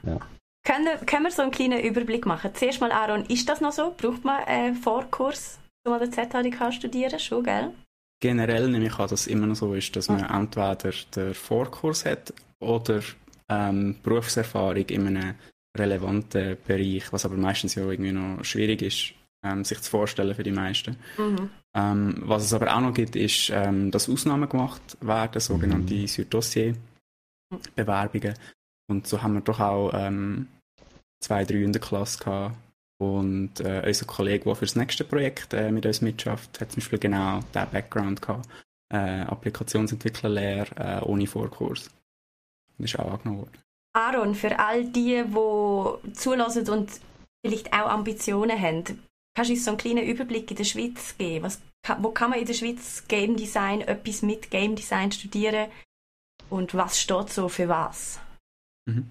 Speaker 3: Ja.
Speaker 2: Können, können wir so einen kleinen Überblick machen? Zuerst mal, Aaron, ist das noch so? Braucht man einen Vorkurs, um an der ZHDK studieren? Schon, gell?
Speaker 4: Generell nehme ich an, dass es immer noch so ist, dass man entweder den Vorkurs hat oder ähm, Berufserfahrung in einem relevanten Bereich, was aber meistens ja irgendwie noch schwierig ist, ähm, sich zu vorstellen für die meisten. Mhm. Ähm, was es aber auch noch gibt, ist, ähm, dass Ausnahmen gemacht werden, sogenannte mhm. Und so haben wir doch auch ähm, zwei, drei in der Klasse gehabt. Und äh, unser Kollege, der für das nächste Projekt äh, mit uns mitschafft, hat zum Beispiel genau diesen Background gehabt. Äh, Applikationsentwicklerlehre äh, ohne Vorkurs. Das ist auch angenommen worden.
Speaker 2: Aaron, für all die, die zulassen und vielleicht auch Ambitionen haben, kannst du uns so einen kleinen Überblick in der Schweiz geben? Was, wo kann man in der Schweiz Game Design, etwas mit Game Design studieren? Und was steht so für was?
Speaker 4: Mhm.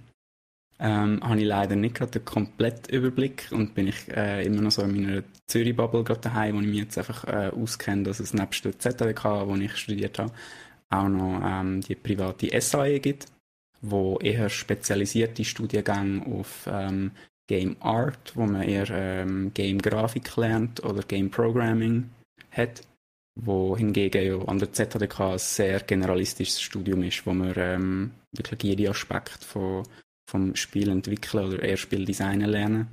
Speaker 4: ähm, habe ich leider nicht gerade den kompletten Überblick und bin ich äh, immer noch so in meiner Zürich-Bubble gerade daheim, wo ich mich jetzt einfach äh, auskenne, dass es nebst der ZWK, wo ich studiert habe, auch noch ähm, die private SAE gibt, wo eher spezialisierte Studiengänge auf ähm, Game Art, wo man eher ähm, Game Grafik lernt oder Game Programming hat, wo hingegen ja an der ZHDK ein sehr generalistisches Studium ist, wo man ähm, wirklich jede Aspekt von, vom Spiel entwickeln oder eher Spieldesignen lernen.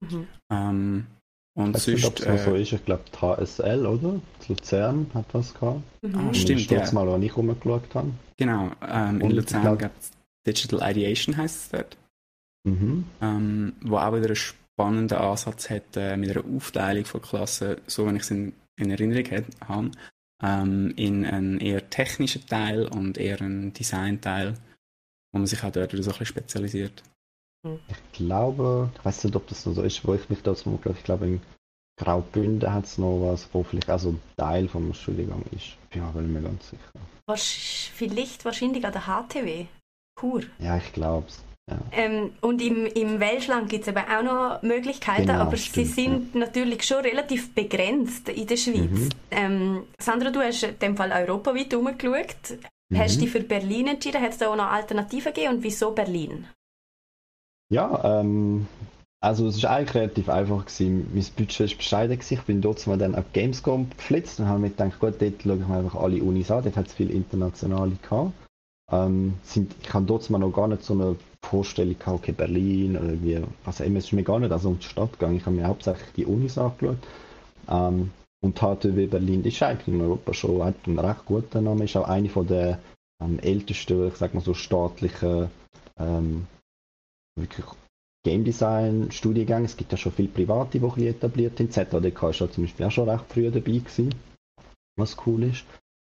Speaker 4: Mhm. Ähm, und
Speaker 3: ich sonst, ob es äh, so ist, ich glaube die HSL, oder? Die Luzern hat das gehabt.
Speaker 4: Mhm. Ah, stimmt,
Speaker 3: ja. mal, als ich rumgeschaut habe.
Speaker 4: Genau, ähm, in Luzern gibt es Digital Ideation heißt es dort. Mhm. Ähm, wo auch wieder einen spannenden Ansatz hat äh, mit einer Aufteilung von Klassen, so wenn ich es in, in, Erinnerung habe, ähm, in einen eher technischen Teil und eher einen Designteil, wo man sich auch dort so ein bisschen spezialisiert.
Speaker 3: Mhm. Ich glaube, ich weiß nicht, ob das noch so ist, wo ich mich dazu glaube, ich glaube in Graubünden hat es noch was, wo vielleicht auch so ein Teil vom Studiengang ist. Ja, bin mir ganz sicher.
Speaker 2: Was, vielleicht wahrscheinlich an der HTW. Kur.
Speaker 3: Ja, ich glaube es. Ja.
Speaker 2: Ähm, und im, im Welschland gibt es eben auch noch Möglichkeiten, genau, aber stimmt, sie sind ja. natürlich schon relativ begrenzt in der Schweiz. Mhm. Ähm, Sandra, du hast in dem Fall europaweit umgeschaut. Mhm. Hast du dich für Berlin entschieden? Hat es da auch noch Alternativen gegeben und wieso Berlin?
Speaker 3: Ja, ähm, also es war eigentlich relativ einfach gewesen. Mein Budget war bescheiden gewesen. Ich bin dort mal dann auf Gamescom geflitzt und habe mir gedacht, gut, dort schaue ich mir einfach alle Unis an. Dort hat es viele internationale gehabt. Ähm, sind, ich habe dort noch gar nicht so eine Vorstellung gehabt, okay, Berlin oder wie, also immer ist mir gar nicht also um die Stadt gegangen. Ich habe mir hauptsächlich die Unis angeschaut. Ähm, und HTW Berlin ist eigentlich in Europa schon hat einen recht guten Namen, ist auch eine von der ähm, ältesten, ich sag mal so staatlichen ähm, wirklich Game Design Studiengänge. Es gibt ja schon viele private, die ein etabliert sind. ZADK ist ja zum Beispiel auch schon recht früh dabei gewesen, was cool ist.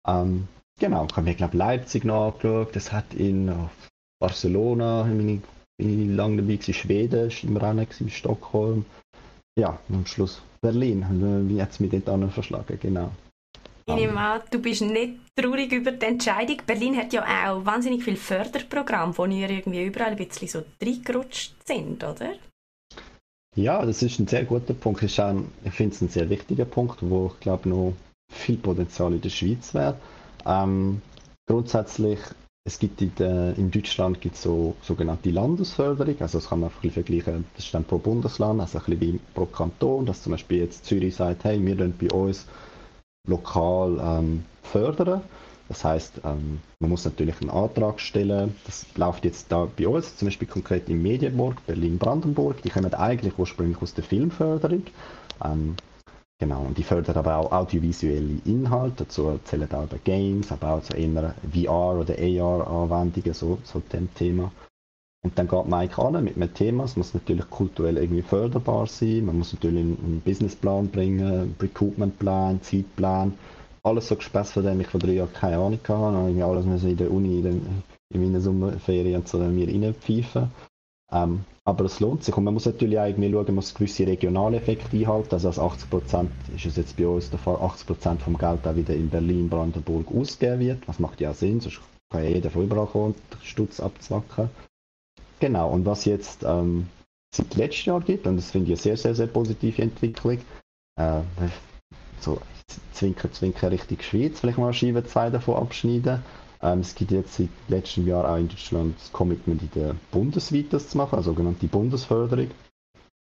Speaker 3: Ähm, genau, ich habe mir glaube Leipzig noch angeschaut. Das hat in Barcelona, bin ich lange dabei gewesen, Schweden ist im Rennen gewesen, Stockholm. Ja, und am Schluss Berlin. Wie hat es mich dort verschlagen, genau.
Speaker 2: Ich nehme an, du bist nicht traurig über die Entscheidung. Berlin hat ja auch wahnsinnig viele Förderprogramme, wo ihr irgendwie überall ein bisschen so reingerutscht sind, oder?
Speaker 3: Ja, das ist ein sehr guter Punkt. Ich finde es ein sehr wichtiger Punkt, wo ich glaube noch viel Potenzial in der Schweiz wäre. Ähm, grundsätzlich, es gibt in, der, in Deutschland gibt so sogenannte Landesförderung, also das kann man ein vergleichen, das ist dann pro Bundesland, also ein bisschen wie pro Kanton, dass zum Beispiel jetzt Zürich sagt, hey, wir wollen bei uns lokal ähm, fördern. Das heißt, ähm, man muss natürlich einen Antrag stellen. Das läuft jetzt da bei uns, zum Beispiel konkret in Medienburg, Berlin-Brandenburg. Die kommen eigentlich ursprünglich aus der Filmförderung. Ähm, genau, und die fördern aber auch audiovisuelle Inhalte. Dazu zählen auch Games, aber auch so eher VR- oder AR-Anwendungen, so, so dem Thema. Und dann geht eigentlich an mit einem Thema. Es muss natürlich kulturell irgendwie förderbar sein. Man muss natürlich einen Businessplan bringen, einen Recruitmentplan, Zeitplan. Alles so gespäßt, von dem ich vor drei Jahren keine Ahnung hatte. Ich alles müssen in der Uni, in, in meinen Sommerferien zu mir reinpfeifen. Ähm, aber es lohnt sich. Und man muss natürlich auch irgendwie schauen, man muss gewisse regionale Effekte einhalten. Also als 80 Prozent ist es jetzt bei uns der Fall, 80 Prozent vom Geld auch wieder in Berlin, Brandenburg ausgegeben wird. Das macht ja Sinn, sonst kann ja jeder von überall kommen und Stutz abzwacken. Genau, und was jetzt ähm, seit letztem Jahr gibt, und das finde ich eine sehr, sehr, sehr positive Entwicklung, äh, so Zwinker, Zwinker Richtung Schweiz, vielleicht mal Scheibe zwei davon abschneiden. Ähm, es gibt jetzt seit letztem Jahr auch in Deutschland das Commitment in der bundesweit das zu machen, eine sogenannte Bundesförderung,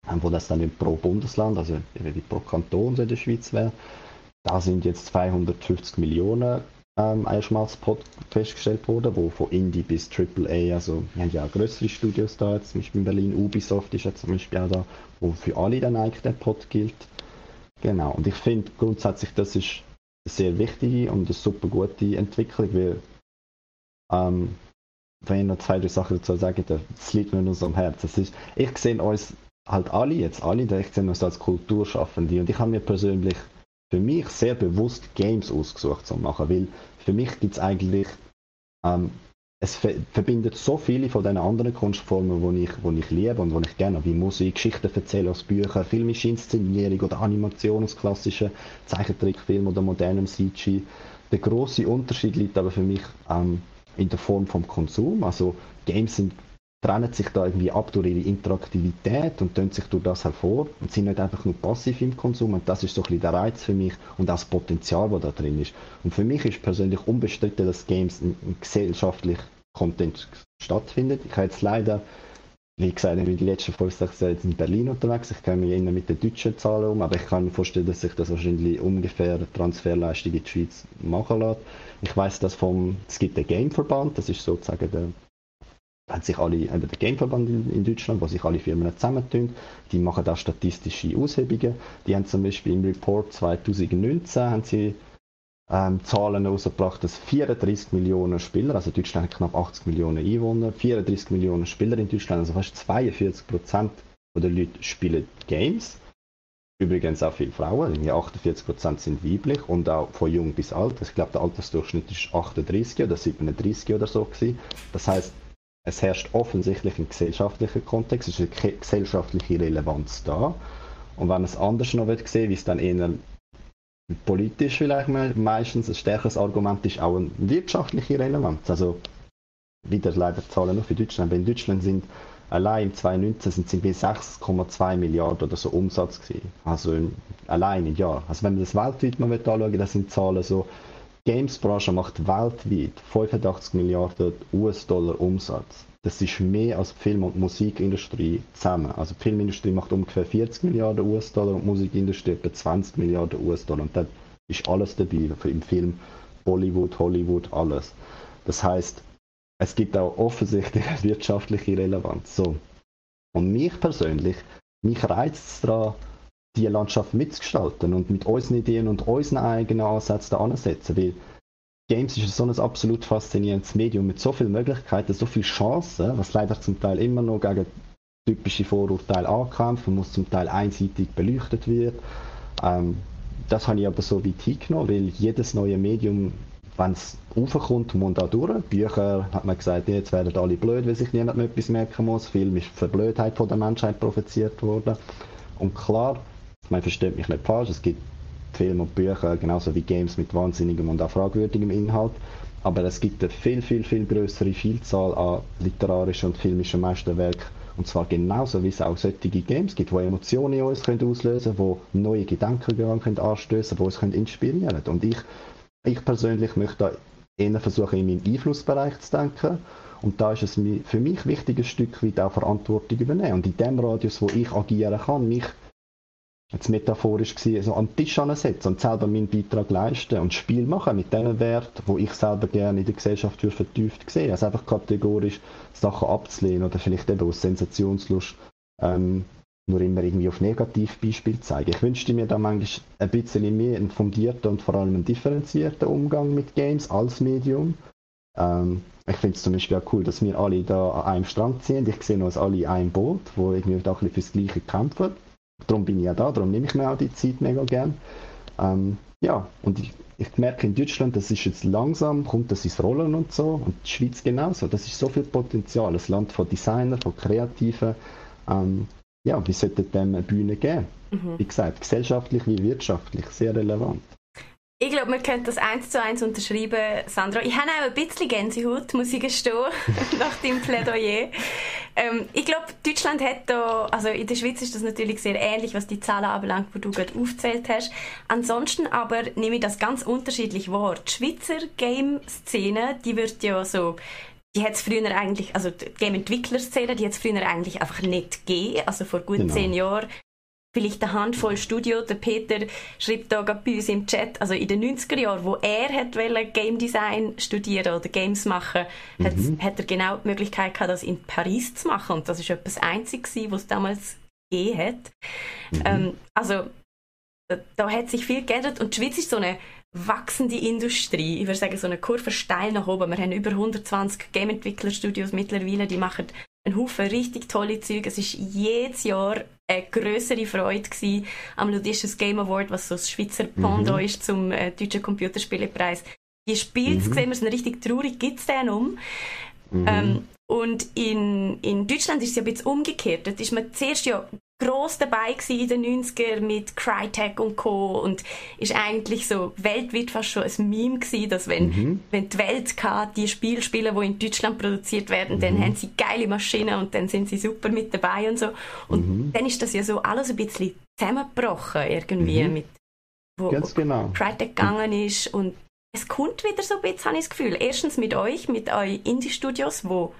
Speaker 3: ähm, wo das dann pro Bundesland, also wie pro Kanton in der Schweiz wäre. Da sind jetzt 250 Millionen ähm, Eierschmalzpot festgestellt worden, wo von Indie bis AAA, also wir haben ja auch größere Studios da, jetzt zum Beispiel in Berlin, Ubisoft ist ja zum Beispiel auch da, wo für alle dann eigentlich der Pot gilt. Genau, und ich finde grundsätzlich, das ist eine sehr wichtige und eine super gute Entwicklung, weil ähm, wenn ich noch zwei, drei Sachen dazu sage, das liegt mir in unserem Herz. Das ist, ich sehe uns halt alle jetzt, alle, ich sehe uns als Kulturschaffende und ich habe mir persönlich für mich sehr bewusst Games ausgesucht zu machen, weil für mich gibt es eigentlich, ähm, es ver verbindet so viele von den anderen Kunstformen, die ich, ich liebe und wo ich gerne wie Musik, Geschichten erzählen aus Büchern, filmische Inszenierung oder Animation aus klassischen Zeichentrickfilmen oder modernem CG. Der große Unterschied liegt aber für mich ähm, in der Form vom Konsum. Also Games sind trennen sich da irgendwie ab durch ihre Interaktivität und tun sich durch das hervor und sind nicht einfach nur passiv im Konsum und das ist so ein bisschen der Reiz für mich und auch das Potenzial, das da drin ist. Und für mich ist persönlich unbestritten, dass Games im gesellschaftlichen Content stattfindet. Ich habe jetzt leider wie gesagt, ich bin die letzten fünf, sechs Jahre in Berlin unterwegs. Ich kenne mich eher mit den deutschen Zahlen um, aber ich kann mir vorstellen, dass sich das wahrscheinlich ungefähr Transferleistung in die Schweiz machen lässt. Ich weiß, dass vom, es gibt den Gameverband, das ist sozusagen der, hat sich alle, eben der Gameverband in, in Deutschland, wo sich alle Firmen zusammentun. Die machen auch statistische Aushebungen. Die haben zum Beispiel im Report 2019 haben sie ähm, Zahlen rausgebracht, dass 34 Millionen Spieler, also Deutschland hat knapp 80 Millionen Einwohner, 34 Millionen Spieler in Deutschland, also fast 42 Prozent der Leute spielen Games. Übrigens auch viele Frauen, irgendwie 48 Prozent sind weiblich und auch von jung bis alt. Ich glaube, der Altersdurchschnitt ist 38 oder 37 oder so gewesen. Das heißt, es herrscht offensichtlich ein gesellschaftlicher Kontext, es ist eine gesellschaftliche Relevanz da. Und wenn man es anders noch sehen wie es dann eher politisch vielleicht meistens ein stärkeres Argument ist auch eine wirtschaftliche Relevanz. Also wieder leider Zahlen nur für Deutschland, aber in Deutschland sind allein im 2019 sind es 6,2 Milliarden oder so Umsatz gewesen. Also im, allein im Jahr. Also wenn man das weltweit mal anschauen das sind Zahlen so, Games-Branche macht weltweit 85 Milliarden US-Dollar Umsatz. Das ist mehr als die Film- und Musikindustrie zusammen. Also die Filmindustrie macht ungefähr 40 Milliarden US-Dollar und die Musikindustrie etwa 20 Milliarden US-Dollar. Und da ist alles dabei, im Film Bollywood, Hollywood, alles. Das heißt, es gibt auch offensichtlich eine wirtschaftliche Relevanz. So. Und mich persönlich, mich reizt es daran, diese Landschaft mitzugestalten und mit unseren Ideen und unseren eigenen Ansätzen anzusetzen. Weil Games ist so ein absolut faszinierendes Medium mit so vielen Möglichkeiten, so vielen Chancen, was leider zum Teil immer noch gegen typische Vorurteile ankämpft und muss zum Teil einseitig beleuchtet wird. Ähm, das habe ich aber so weit hingenommen, weil jedes neue Medium, wenn es raufkommt, muss da durch. Bücher hat man gesagt, jetzt werden alle blöd, weil sich niemand mehr etwas merken muss. Film ist für Blödheit von der Menschheit provoziert worden. Und klar, man versteht mich nicht falsch, es gibt Filme und Bücher, genauso wie Games mit wahnsinnigem und auch fragwürdigem Inhalt. Aber es gibt eine viel, viel, viel größere Vielzahl an literarischen und filmischen Meisterwerken. Und zwar genauso, wie es auch solche Games gibt, die Emotionen in uns können auslösen können, die neue Gedankengänge können anstößen können, die uns inspirieren können. Und ich, ich persönlich möchte da eher versuchen, in meinen Einflussbereich zu denken. Und da ist es für mich wichtig, ein Stück weit auch Verantwortung übernehmen. Und in dem Radius, wo ich agieren kann, mich jetzt metaphorisch gesehen, so an den Tisch ansetzen und selber meinen Beitrag leisten und Spiel machen mit dem Wert, wo ich selber gerne in der Gesellschaft für vertieft sehe. Also einfach kategorisch Sachen abzulehnen oder vielleicht eben aus Sensationslust ähm, nur immer irgendwie auf Negativbeispiel zeigen. Ich wünschte mir da manchmal ein bisschen mehr einen fundierten und vor allem einen differenzierten Umgang mit Games als Medium. Ähm, ich finde es zum Beispiel auch cool, dass wir alle da an einem Strang ziehen. Ich sehe uns alle in einem Boot, wo irgendwie auch ein bisschen fürs Gleiche kämpfen darum bin ich ja da, darum nehme ich mir auch die Zeit mega gern. Ähm, ja, und ich, ich, merke in Deutschland, das ist jetzt langsam, kommt das ins Rollen und so. Und die Schweiz genauso. Das ist so viel Potenzial. Ein Land von Designern, von Kreativen. Ähm, ja, wir sollten dem eine Bühne geben. Mhm. Wie gesagt, gesellschaftlich wie wirtschaftlich, sehr relevant.
Speaker 2: Ich glaube, wir können das eins zu eins unterschreiben, Sandra. Ich habe auch ein bisschen Gänsehaut, muss ich gestehen, nach deinem Plädoyer. Ähm, ich glaube, Deutschland hat da, also in der Schweiz ist das natürlich sehr ähnlich, was die Zahlen anbelangt, die du gerade aufgezählt hast. Ansonsten aber nehme ich das ganz unterschiedlich wahr. Die Schweizer Game-Szene, die wird ja so die hat es früher eigentlich, also die Game-Entwickler-Szene, die hat es früher eigentlich einfach nicht gegeben. Also vor gut genau. zehn Jahren vielleicht eine Handvoll Studio. Der Peter schreibt da bei uns im Chat, also in den 90er Jahren, wo er hat Game Design studieren oder Games machen, mhm. hat, er genau die Möglichkeit gehabt, das in Paris zu machen. Und das ist etwas Einziges, was es damals gegeben hat. Mhm. Ähm, also da, da, hat sich viel geändert und die Schweiz ist so eine wachsende Industrie. Ich würde sagen, so eine Kurve steil nach oben. Wir haben über 120 Game-Entwickler-Studios mittlerweile, die machen einen Haufen richtig tolle Züge. Es ist jedes Jahr eine größere Freude gewesen, am Ludicious Game Award, was so das Schweizer Pendant mhm. ist zum äh, deutschen Computerspielepreis. Die Spiele mhm. sehen wir sind richtig traurig, gibt es den um. Mhm. Ähm, und in, in Deutschland ist es ja ein bisschen umgekehrt. Dort ist man zuerst ja gross dabei in den 90er mit Crytek und Co. und ist eigentlich so weltweit fast schon ein Meme gewesen, dass wenn, mhm. wenn die Welt kann, die Spiele spielen, die in Deutschland produziert werden, mhm. dann haben sie geile Maschinen und dann sind sie super mit dabei und so. Und mhm. dann ist das ja so alles ein bisschen zusammengebrochen irgendwie mhm. mit wo,
Speaker 3: Ganz genau.
Speaker 2: Crytek gegangen ist und es kommt wieder so ein bisschen, habe ich das Gefühl. Erstens mit euch, mit euren Indie-Studios, wo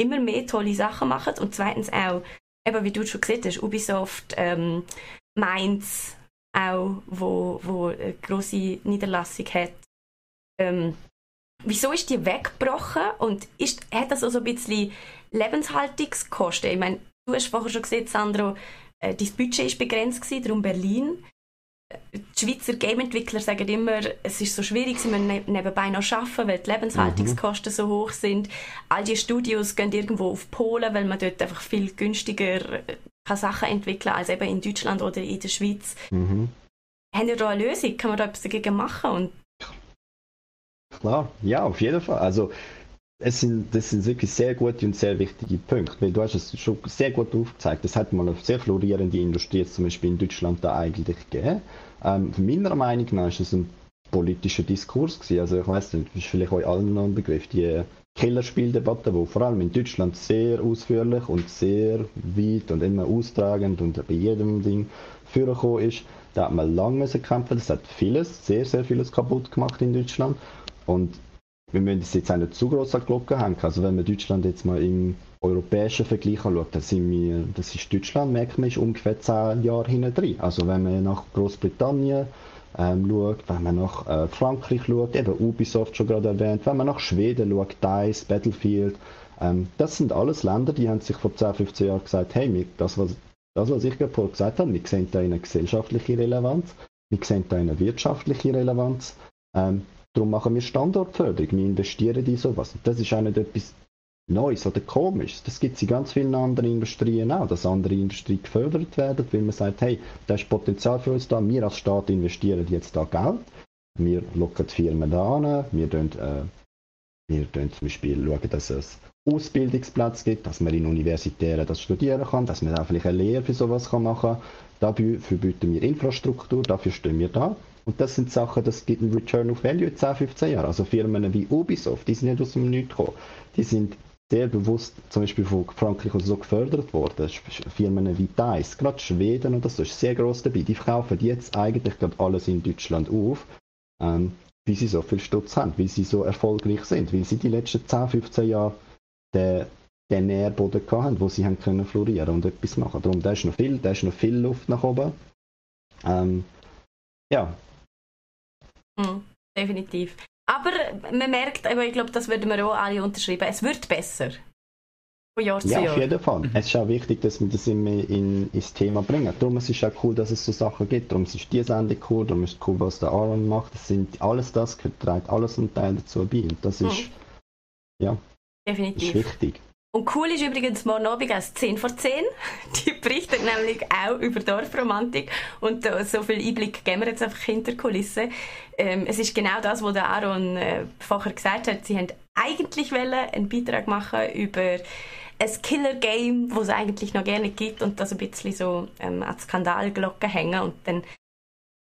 Speaker 2: immer mehr tolle Sachen machen und zweitens auch eben wie du schon gesagt hast, Ubisoft, ähm, Mainz auch, wo, wo eine grosse Niederlassung hat. Ähm, wieso ist die weggebrochen und ist, hat das also ein bisschen Lebenshaltungskosten? Ich meine, du hast vorher schon gesehen, Sandro, äh, dein Budget war begrenzt, gewesen, darum Berlin die Schweizer Game-Entwickler sagen immer, es ist so schwierig, sie müssen ne-, nebenbei noch arbeiten, weil die Lebenshaltungskosten mhm. so hoch sind. All die Studios gehen irgendwo auf Polen, weil man dort einfach viel günstiger äh, kann Sachen entwickeln als eben in Deutschland oder in der Schweiz. Mhm. Haben ihr da eine Lösung? Kann man da etwas dagegen machen? Und
Speaker 3: Klar, ja, auf jeden Fall. Also es sind, das sind wirklich sehr gute und sehr wichtige Punkte, weil du hast es schon sehr gut aufgezeigt. Es hat mal eine sehr florierende Industrie jetzt zum Beispiel in Deutschland da eigentlich gegeben. Ähm, meiner Meinung nach ist es ein politischer Diskurs gewesen. Also ich weiß nicht, das ist vielleicht euch allen noch ein Begriff, die Killerspieldebatte, wo vor allem in Deutschland sehr ausführlich und sehr weit und immer austragend und bei jedem Ding vorgekommen ist. Da hat man lange kämpfen. Das hat vieles, sehr, sehr vieles kaputt gemacht in Deutschland. Und wir müssen das jetzt auch nicht zu groß an Glocke hängen. Also wenn man Deutschland jetzt mal im europäischen Vergleich anschaut, dann sind wir, das ist Deutschland, merkt man, ist ungefähr zehn Jahre hinten drin. Also wenn man nach Großbritannien ähm, schaut, wenn man nach äh, Frankreich schaut, eben Ubisoft schon gerade erwähnt, wenn man nach Schweden schaut, DICE, Battlefield, ähm, das sind alles Länder, die haben sich vor 10, 15 Jahren gesagt, hey, das, was, das, was ich gerade gesagt habe, wir sehen da eine gesellschaftliche Relevanz, wir sehen da eine wirtschaftliche Relevanz, ähm, Darum machen wir Standortförderung, wir investieren in sowas. Das ist auch nicht etwas Neues oder Komisches. Das gibt es in ganz vielen anderen Industrien auch, dass andere Industrien gefördert werden, weil man sagt, hey, da ist Potenzial für uns da, wir als Staat investieren jetzt da Geld, wir locken die Firmen da an, wir tun, äh, wir tun zum Beispiel schauen, dass es Ausbildungsplatz gibt, dass man in Universitäten das studieren kann, dass man auch vielleicht eine Lehre für sowas machen kann. Dafür bieten wir Infrastruktur, dafür stehen wir da. Und das sind Sachen, das gibt einen Return of Value in 10, 15 Jahren. Also Firmen wie Ubisoft, die sind nicht aus dem Nichts gekommen. Die sind sehr bewusst zum Beispiel von Frankreich so gefördert worden. Firmen wie DICE, gerade Schweden und das ist sehr groß dabei. Die verkaufen jetzt eigentlich gerade alles in Deutschland auf, ähm, wie sie so viel Stutz haben, wie sie so erfolgreich sind, weil sie die letzten 10, 15 Jahre den, den Nährboden hatten, wo sie haben können florieren und etwas machen. Darum, da ist noch viel, da ist noch viel Luft nach oben. Ähm, ja,
Speaker 2: Mhm, definitiv. Aber man merkt, aber ich glaube, das würden wir auch alle unterschreiben, es wird besser.
Speaker 3: Von Jahr zu ja, Jahr. auf jeden Fall. Mhm. Es ist auch wichtig, dass wir das immer in, ins Thema bringen. Darum ist es auch cool, dass es so Sachen gibt. Darum ist die Sendung cool, darum ist es cool, was der Aaron macht. Das sind alles das, trägt alles einen Teil dazu bei. Und das ist, mhm. ja,
Speaker 2: Definitiv.
Speaker 3: ist wichtig.
Speaker 2: Und cool ist übrigens morgen Abend als 10 vor 10. Die berichtet nämlich auch über Dorfromantik. Und so viel Einblick geben wir jetzt einfach hinter Kulissen. Ähm, es ist genau das, was der Aaron äh, vorher gesagt hat. Sie haben eigentlich einen Beitrag machen über ein Killer-Game, das es eigentlich noch gerne gibt und das ein bisschen so ähm, an Skandalglocke hängen. Und dann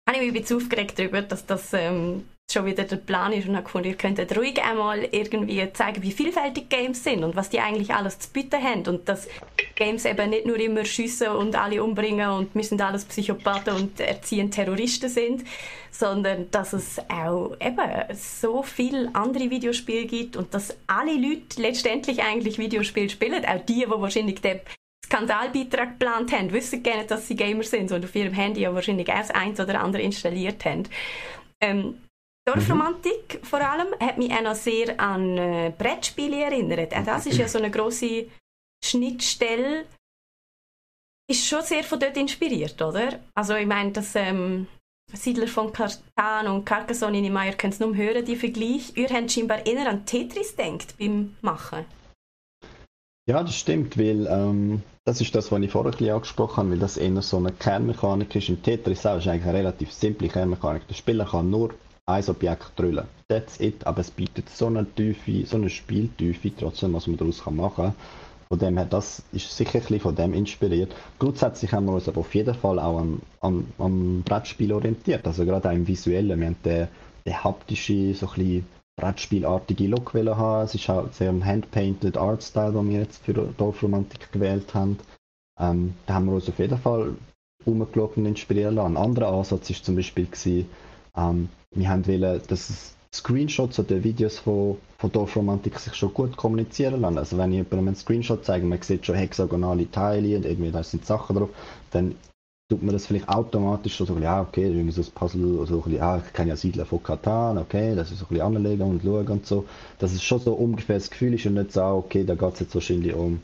Speaker 2: habe ich mich ein bisschen aufgeregt darüber, dass das ähm, schon wieder der Plan ist und habe gefunden, ihr könntet ruhig einmal irgendwie zeigen, wie vielfältig Games sind und was die eigentlich alles zu bieten haben und dass Games eben nicht nur immer schiessen und alle umbringen und wir sind alles Psychopathen und erziehen Terroristen sind, sondern dass es auch eben so viele andere Videospiele gibt und dass alle Leute letztendlich eigentlich Videospiele spielen, auch die, die wahrscheinlich den Skandalbeitrag geplant haben, wissen gerne, dass sie Gamer sind und auf ihrem Handy ja wahrscheinlich erst eins oder andere installiert haben. Ähm, Dorfromantik mhm. vor allem hat mich auch noch sehr an äh, Brettspiele erinnert. Auch das ist ja so eine große Schnittstelle. Ist schon sehr von dort inspiriert, oder? Also ich meine, das ähm, Siedler von Kartan und Carcassonne in Meier können es nur hören, die Vergleich. Ihr habt scheinbar eher an Tetris denkt beim Machen.
Speaker 3: Ja, das stimmt, weil ähm, das ist das, was ich vorher angesprochen habe, weil das eher so eine Kernmechanik ist. Im Tetris auch ist eigentlich eine relativ simple Kernmechanik. Der Spieler kann nur ein Objekt drüllen. That's it, aber es bietet so eine Tiefe, so eine Spieltiefe trotzdem, was man daraus machen kann. von dem her, das ist sicher ein von dem inspiriert. Grundsätzlich haben wir uns aber auf jeden Fall auch am, am, am Brettspiel orientiert, also gerade auch im Visuellen. Wir haben den, den haptische, so ein bisschen Brettspielartige Look haben. Es ist halt sehr ein Handpainted Artstyle, den wir jetzt für Dorfromantik gewählt haben. Ähm, da haben wir uns auf jeden Fall umgeschaut und inspirieren lassen. Ein anderer Ansatz war zum Beispiel, gewesen, ähm, wir haben wollen, dass Screenshots oder Videos von, von Dorfromantik sich schon gut kommunizieren lassen. Also wenn ich jemandem einen Screenshot zeige, man sieht schon hexagonale Teile und irgendwie da sind Sachen drauf, dann tut man das vielleicht automatisch so, ja, okay, irgendwie so ein Puzzle, so ein bisschen, ah, ich kenne ja Siedler von Katan, okay, das ist so ein bisschen anlegen und schauen und so. Das ist schon so ungefähr das Gefühl ist und nicht so, okay, da geht es jetzt wahrscheinlich um,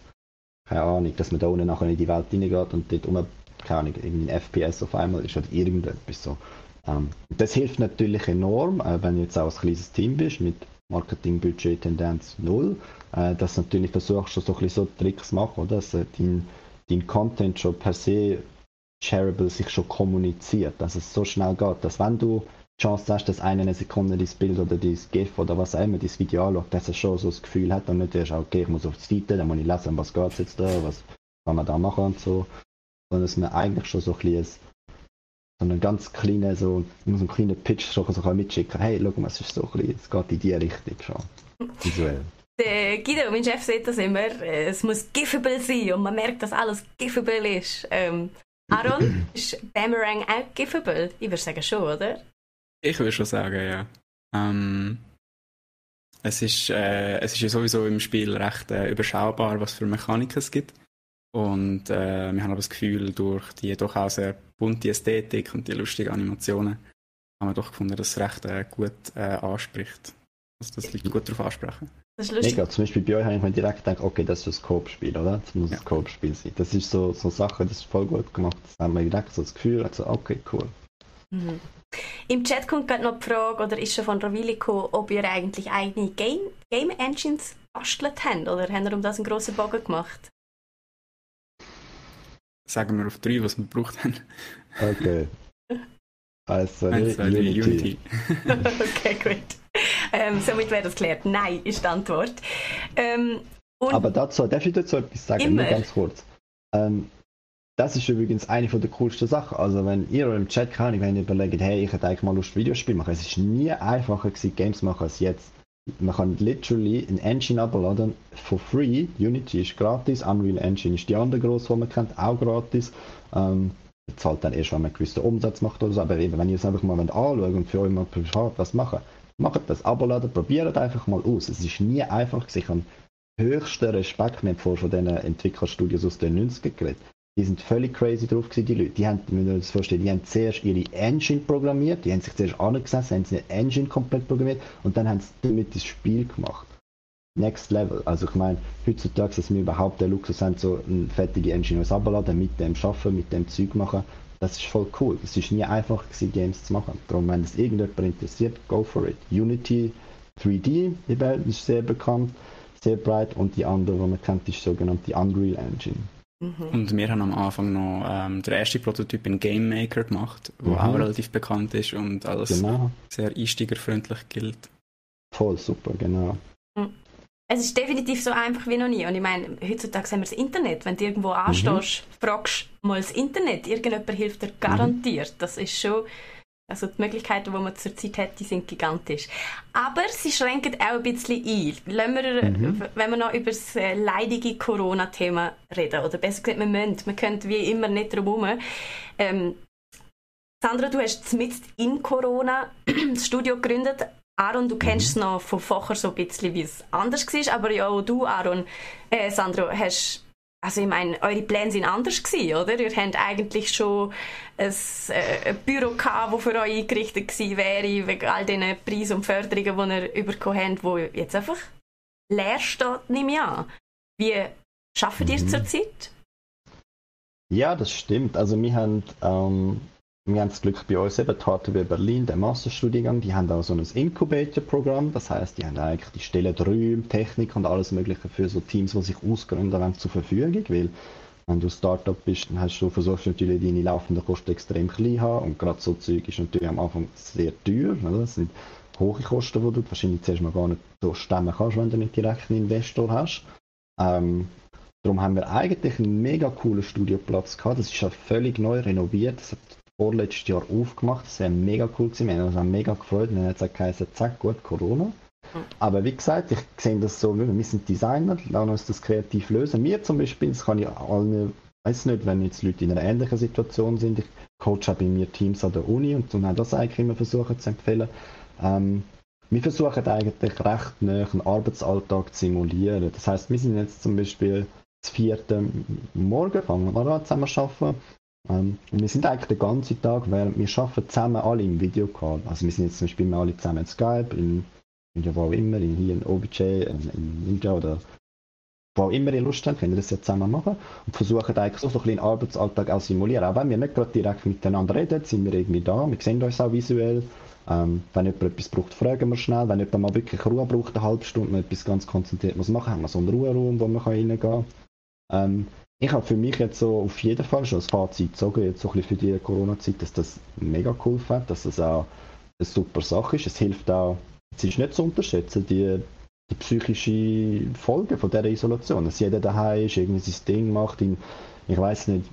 Speaker 3: keine Ahnung, dass man da unten nachher in die Welt reingeht und dort um, keine Ahnung, irgendwie ein FPS auf einmal ist oder irgendetwas so. Ähm, das hilft natürlich enorm, äh, wenn du jetzt auch ein kleines Team bist mit Marketingbudget Tendenz null, äh, dass du natürlich versuchst, so ein bisschen so Tricks machen, oder? dass äh, dein, dein Content schon per se shareable sich schon kommuniziert, dass es so schnell geht, dass wenn du die Chance hast, dass einer eine Sekunde dein Bild oder dein GIF oder was auch immer, dein Video anschaut, dass er schon so das Gefühl hat und nicht erst, okay, ich muss auf die Seite, dann muss ich lesen, was geht jetzt da, was kann man da machen und so, sondern dass man eigentlich schon so ein bisschen so einen ganz kleinen, so, so einen kleinen Pitch schon so mitschicken hey, schau mal, es ist so ein bisschen, es geht in die Richtung schon, visuell.
Speaker 2: Der Guido, mein Chef, sieht das immer, äh, es muss giffable sein und man merkt, dass alles giffable ist. Ähm, Aaron, ist Boomerang auch giffable? Ich würde sagen schon, oder?
Speaker 4: Ich würde schon sagen, ja. Ähm, es, ist, äh, es ist ja sowieso im Spiel recht äh, überschaubar, was für Mechaniken es gibt. Und äh, wir haben aber das Gefühl, durch die doch auch sehr bunte Ästhetik und die lustigen Animationen haben wir doch gefunden, dass es recht äh, gut äh, anspricht. Also dass Leute gut darauf ansprechen.
Speaker 3: Das ist lustig. Mega. Zum Beispiel bei euch habe ich mir direkt gedacht, okay, das ist ein Coop-Spiel, oder? Das muss ja. ein Coop-Spiel sein. Das ist so, so Sache, das ist voll gut gemacht. Das haben wir direkt so das Gefühl, also okay, cool.
Speaker 2: Mhm. Im Chat kommt gerade noch die Frage, oder ist schon von Ravili gekommen, ob ihr eigentlich eigene Game, Game Engines bastelt habt, oder habt ihr um das einen grossen Bogen gemacht?
Speaker 4: Sagen wir auf drei, was wir gebraucht haben.
Speaker 3: Okay. Also, Eins, zwei, Unity. Unity.
Speaker 2: okay, gut. Ähm, somit wäre das geklärt. Nein, ist die Antwort. Ähm,
Speaker 3: Aber dazu, darf ich dazu etwas sagen? Immer. Nur ganz kurz. Ähm, das ist übrigens eine von der coolsten Sachen. Also wenn ihr im Chat kann, wenn ihr überlegt, hey, ich hätte eigentlich mal Lust, Videospiele machen. Es ist nie einfacher gewesen, Games zu machen als jetzt. Man kann literally ein Engine abladen for free. Unity ist gratis, Unreal Engine ist die andere große, die man kennt, auch gratis. Ähm, zahlt dann erst, wenn man einen gewissen Umsatz macht oder so. Aber eben, wenn ihr es einfach mal anschaut und für euch mal privat was machen, Macht das Abo laden, probiert einfach mal aus. Es ist nie einfach. Ich habe höchsten Respekt. Wir haben von diesen Entwicklerstudios aus den 90ern geredet. Die sind völlig crazy drauf gewesen, die Leute. Die haben, wenn ihr das vorstellen, die haben zuerst ihre Engine programmiert, die haben sich zuerst angesessen, haben eine Engine komplett programmiert und dann haben sie damit das Spiel gemacht. Next Level. Also ich meine, heutzutage, dass wir überhaupt den Luxus haben, so eine fertige Engine abladen, mit dem arbeiten, mit dem Zeug machen, das ist voll cool. Es ist nie einfach gewesen, Games zu machen. Darum, wenn es irgendjemand interessiert, go for it. Unity 3D, die Welt ist sehr bekannt, sehr breit und die andere, die man kennt, ist die sogenannte Unreal Engine.
Speaker 4: Mhm. Und wir haben am Anfang noch ähm, den ersten Prototyp in Game Maker gemacht, der mhm. auch relativ bekannt ist und alles genau. sehr einsteigerfreundlich gilt.
Speaker 3: Voll super, genau.
Speaker 2: Mhm es ist definitiv so einfach wie noch nie. Und ich meine, heutzutage haben wir das Internet. Wenn du irgendwo mhm. anstehst, mhm. fragst mal das Internet. Irgendjemand hilft dir garantiert. Mhm. Das ist schon... Also die Möglichkeiten, die man zurzeit hat, die sind gigantisch. Aber sie schränken auch ein bisschen ein. Lassen wir, mhm. Wenn wir noch über das äh, leidige Corona-Thema reden, oder besser gesagt, wir müssen, wir können wie immer nicht drum herum. Ähm, Sandra, du hast mit in Corona das Studio gegründet. Aaron, du kennst es mhm. noch von vorher so ein bisschen, wie es anders war, aber ja, auch du, Aaron, äh, Sandro, hast also ich meine, eure Pläne sind anders gewesen, oder? Ihr habt eigentlich schon ein, äh, ein Büro gehabt, das für euch eingerichtet gewesen wäre, wegen all diesen Preisen und Förderungen, die ihr bekommen habt, die jetzt einfach leer steht, nehme ich an. Wie schafft ihr es mhm. zurzeit?
Speaker 3: Ja, das stimmt. Also wir haben ähm, wir haben das Glück bei uns eben, die HTW Berlin, der Masterstudiengang, die haben auch so ein Incubator-Programm, das heißt, die haben eigentlich die Stellen Räume, Technik und alles mögliche für so Teams, die sich ausgründen wollen, zur Verfügung, weil wenn du Startup bist, dann hast du versuchst natürlich deine laufenden Kosten extrem klein haben und gerade so Zeug ist natürlich am Anfang sehr teuer, oder? das sind hohe Kosten, die du wahrscheinlich zuerst mal gar nicht so stemmen kannst, wenn du nicht direkt einen Investor hast. Ähm, Darum haben wir eigentlich einen mega coolen Studioplatz gehabt. Das ist ja völlig neu renoviert. Das hat vorletztes Jahr aufgemacht. Das wäre mega cool gewesen. Wir haben uns auch mega gefreut. Wir haben jetzt geheißen, zack, gut, Corona. Aber wie gesagt, ich sehe das so, wir sind Designer, lassen uns das kreativ lösen. Mir zum Beispiel, das kann ich allen, weiß nicht, wenn jetzt Leute in einer ähnlichen Situation sind, ich coach auch bei mir Teams an der Uni und dann das eigentlich immer versuchen zu empfehlen. Ähm, wir versuchen eigentlich recht nah einen Arbeitsalltag zu simulieren. Das heißt, wir sind jetzt zum Beispiel das vierte Morgen, fangen wir an zusammen zu arbeiten. Ähm, wir sind eigentlich den ganzen Tag, während wir arbeiten zusammen alle im Videocall. Also wir sind jetzt zum Beispiel immer alle zusammen in Skype, in, in wo auch immer, in, hier in OBJ, in, in Ninja oder wo auch immer ihr Lust habt, könnt ihr das ja zusammen machen und versuchen eigentlich so, so ein bisschen den Arbeitsalltag auch simulieren. Auch wenn wir nicht gerade direkt miteinander reden, sind wir irgendwie da, wir sehen uns auch visuell. Ähm, wenn jemand etwas braucht, fragen wir schnell. Wenn jemand mal wirklich Ruhe braucht, eine halbe Stunde, etwas ganz konzentriert muss machen, haben wir so einen Ruheraum, wo man reingehen kann. Ähm, ich habe für mich jetzt so auf jeden Fall schon das Fazit gezogen, jetzt so ein bisschen für die Corona-Zeit, dass das mega cool fand, dass das auch eine super Sache ist. Es hilft auch, es ist nicht zu unterschätzen, die, die psychische Folgen von dieser Isolation. Dass jeder daheim ist, irgendwie sein Ding macht. In, ich weiß nicht,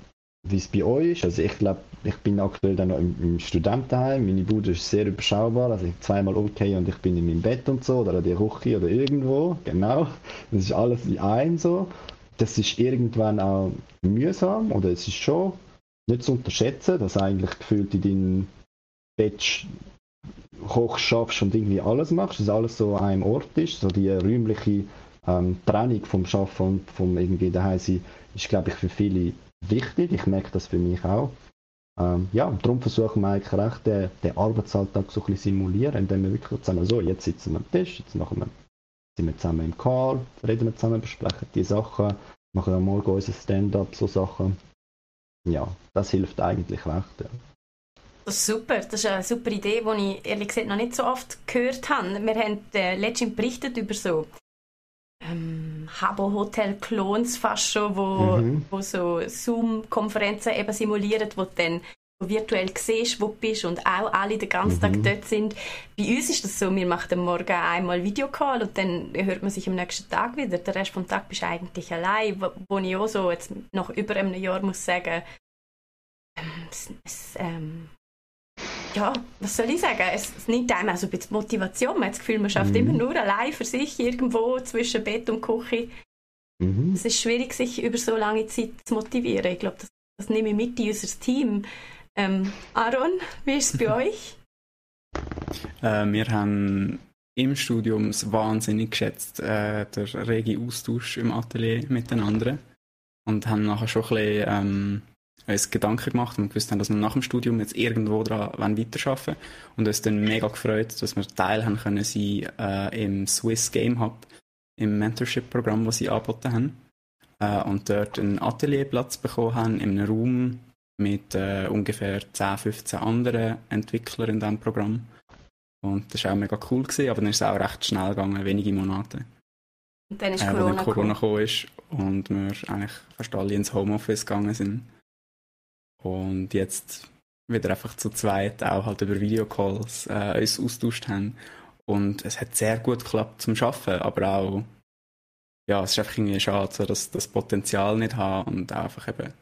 Speaker 3: wie es bei euch ist. Also ich glaube, ich bin aktuell dann noch im, im Studentenheim. Meine Bude ist sehr überschaubar. Also ich zweimal okay und ich bin in meinem Bett und so oder in der Küche oder irgendwo. Genau. Das ist alles in einem so das ist irgendwann auch mühsam oder es ist schon nicht zu unterschätzen, dass eigentlich gefühlt in deinem Bett hoch schaffst und irgendwie alles machst, dass alles so an einem Ort ist, so die räumliche ähm, Trennung vom Schaffen und vom irgendwie daheim sein, ist glaube ich für viele wichtig. Ich merke das für mich auch. Ähm, ja, und darum versuchen wir eigentlich recht den, den Arbeitsalltag so ein bisschen simulieren, indem wir wirklich zusammen so, jetzt sitzen wir am Tisch, jetzt machen wir sind wir zusammen im Call, reden wir zusammen, besprechen die Sachen, machen am Morgen unser Stand-up, so Sachen. Ja, das hilft eigentlich recht. Ja.
Speaker 2: Das ist super, das ist eine super Idee, die ich ehrlich gesagt noch nicht so oft gehört habe. Wir haben äh, letztens berichtet über so ähm, Habo-Hotel-Clones fast schon, wo, mhm. wo so Zoom-Konferenzen eben simulieren, wo dann virtuell siehst, wo du bist und auch alle den ganzen mhm. Tag dort sind. Bei uns ist das so, wir machen am Morgen einmal Videocall und dann hört man sich am nächsten Tag wieder. Der Rest vom Tag bist du eigentlich allein, wo, wo ich auch so jetzt nach über einem Jahr muss sagen, ähm, es, es, ähm, ja, was soll ich sagen? Es, es nimmt einem also ein bisschen Motivation. Man hat das Gefühl, man schafft mhm. immer nur allein für sich irgendwo zwischen Bett und Küche. Mhm. Es ist schwierig, sich über so lange Zeit zu motivieren. Ich glaube, das, das nehme ich mit in unser Team ähm, Aaron, wie ist es bei euch?
Speaker 4: Äh, wir haben im Studium es wahnsinnig geschätzt, äh, der rege Austausch im Atelier miteinander. Und haben nachher schon ein bisschen ähm, uns Gedanken gemacht und gewusst haben, dass wir nach dem Studium jetzt irgendwo daran weiterarbeiten Und uns dann mega gefreut, dass wir Teil haben können sein äh, im Swiss Game Hub, im Mentorship-Programm, das sie angeboten haben. Äh, und dort einen Atelierplatz bekommen haben, in einem Raum, mit äh, ungefähr 10, 15 anderen Entwicklern in diesem Programm. Und das war auch mega cool, gewesen, aber dann ist es auch recht schnell gegangen, wenige Monate.
Speaker 2: Und dann ist äh, Corona,
Speaker 4: Corona gekommen ist und wir eigentlich fast alle ins Homeoffice gegangen sind. Und jetzt wieder einfach zu zweit auch halt über Videocalls äh, uns austauscht haben. Und es hat sehr gut geklappt zum Arbeiten, aber auch, ja, es ist einfach irgendwie schade, so, dass das Potenzial nicht haben und auch einfach eben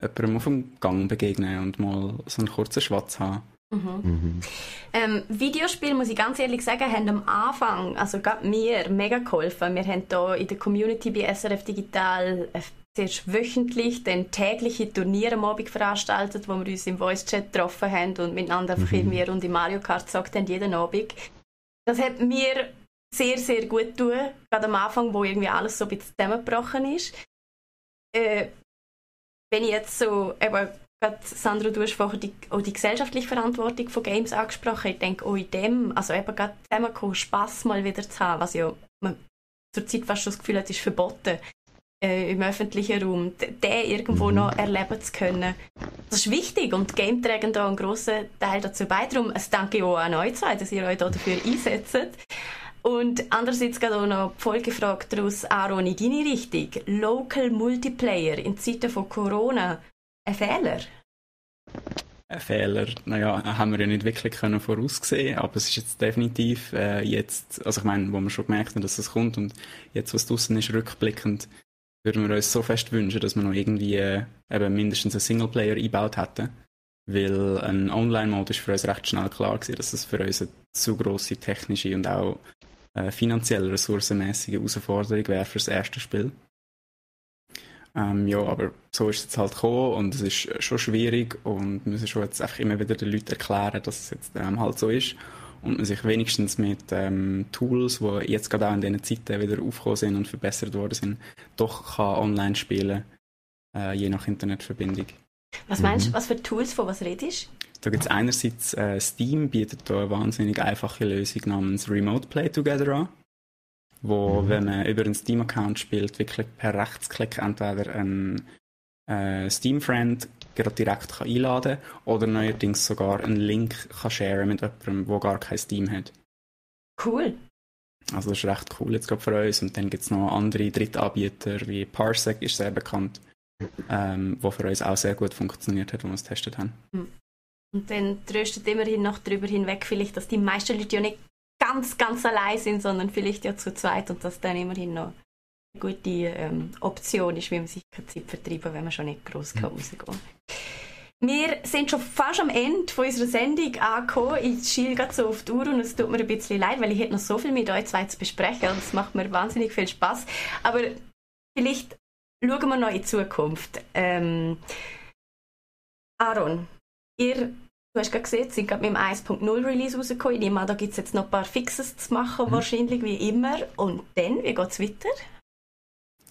Speaker 4: jemandem auf dem Gang begegnen und mal so einen kurzen Schwatz haben.
Speaker 2: Mhm. Mhm. Ähm, Videospiele, muss ich ganz ehrlich sagen, haben am Anfang, also gerade mir, mega geholfen. Wir haben hier in der Community bei SRF Digital äh, zuerst wöchentlich dann tägliche Turniere am Abend veranstaltet, wo wir uns im Voice-Chat getroffen haben und miteinander einfach mhm. irgendwie Runde Mario Kart gesagt haben, jeden Abend. Das hat mir sehr, sehr gut getan, gerade am Anfang, wo irgendwie alles so ein bisschen zusammengebrochen ist. Äh, wenn ich jetzt so, eben, gerade Sandro, du hast vorher die, auch die gesellschaftliche Verantwortung von Games angesprochen. Ich denke, auch in dem, also eben gerade zusammenkommen, Spass mal wieder zu haben, was ja man zurzeit fast schon das Gefühl hat, ist verboten äh, im öffentlichen Raum, den irgendwo mhm. noch erleben zu können. Das ist wichtig und Game tragen da einen grossen Teil dazu bei. Darum also danke ich auch an euch zwei, dass ihr euch dafür einsetzt. Und andererseits geht auch noch die Folgefrage daraus, Aaron, in deine Richtung. Local Multiplayer in Zeiten von Corona, ein Fehler?
Speaker 4: Ein Fehler, naja, haben wir ja nicht wirklich können voraussehen, aber es ist jetzt definitiv äh, jetzt, also ich meine, wo wir schon gemerkt haben, dass es kommt und jetzt, was draußen ist, rückblickend, würden wir uns so fest wünschen, dass wir noch irgendwie äh, eben mindestens einen Singleplayer eingebaut hätten. Weil ein Online-Mode ist für uns recht schnell klar gewesen, dass es für uns eine zu grosse technische und auch äh, finanziell ressourcenmäßige Herausforderung wäre für das erste Spiel. Ähm, ja, aber so ist es jetzt halt gekommen und es ist schon schwierig und wir müssen schon jetzt einfach immer wieder den Leuten erklären, dass es jetzt ähm, halt so ist und man sich wenigstens mit ähm, Tools, die jetzt gerade auch in diesen Zeiten wieder aufgekommen sind und verbessert worden sind, doch kann online spielen, äh, je nach Internetverbindung.
Speaker 2: Was meinst du, mhm. was für Tools, von was redest
Speaker 4: Da gibt es einerseits, äh, Steam bietet da eine wahnsinnig einfache Lösung namens Remote Play Together an, wo, mhm. wenn man über einen Steam-Account spielt, wirklich per Rechtsklick entweder einen äh, Steam-Friend gerade direkt kann einladen kann oder neuerdings sogar einen Link kann sharen mit jemandem, der gar kein Steam hat.
Speaker 2: Cool.
Speaker 4: Also das ist recht cool jetzt gerade für uns. Und dann gibt es noch andere Drittanbieter, wie Parsec ist sehr bekannt, ähm, wo für uns auch sehr gut funktioniert hat, wo wir es getestet haben.
Speaker 2: Und dann tröstet immerhin noch darüber hinweg vielleicht, dass die meisten Leute ja nicht ganz, ganz allein sind, sondern vielleicht ja zu zweit und dass dann immerhin noch gute ähm, Option ist, wie man sich keine Zeit vertreiben wenn man schon nicht gross mhm. rausgehen kann. Wir sind schon fast am Ende von unserer Sendung angekommen. Ich schiele gerade so auf die Uhr und es tut mir ein bisschen leid, weil ich hätte noch so viel mit euch zwei zu besprechen und es macht mir wahnsinnig viel Spaß. Aber vielleicht schauen wir noch in die Zukunft. Ähm, Aaron, ihr, du hast gerade gesehen, sind gerade mit dem 1.0 Release rausgekommen. Ich nehme an, da gibt es jetzt noch ein paar Fixes zu machen, mhm. wahrscheinlich wie immer. Und dann, wie geht es weiter?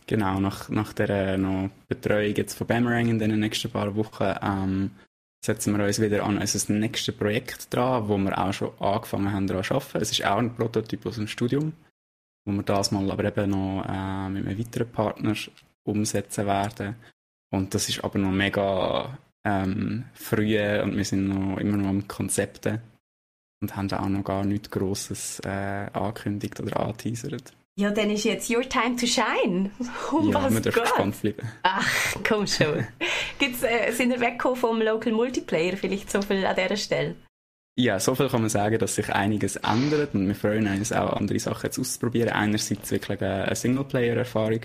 Speaker 4: Genau, nach, nach der noch Betreuung jetzt von Boomerang in den nächsten paar Wochen ähm, setzen wir uns wieder an unser nächstes Projekt dran, wo wir auch schon angefangen haben daran zu arbeiten. Es ist auch ein Prototyp aus dem Studium, wo wir das mal aber eben noch äh, mit einem weiteren Partner umsetzen werden. Und das ist aber noch mega ähm, früh und wir sind noch immer noch am Konzepten und haben auch noch gar nichts Grosses äh, angekündigt oder angeteasert.
Speaker 2: Ja, dann ist jetzt your time to shine.
Speaker 4: Um ja, was wir dürfen gespannt bleiben.
Speaker 2: Ach, komm schon. Gibt's, äh, sind wir weggekommen vom Local Multiplayer vielleicht so viel an dieser Stelle?
Speaker 4: Ja, so viel kann man sagen, dass sich einiges ändert und wir freuen uns auch, andere Sachen jetzt auszuprobieren. Einerseits wirklich eine Singleplayer-Erfahrung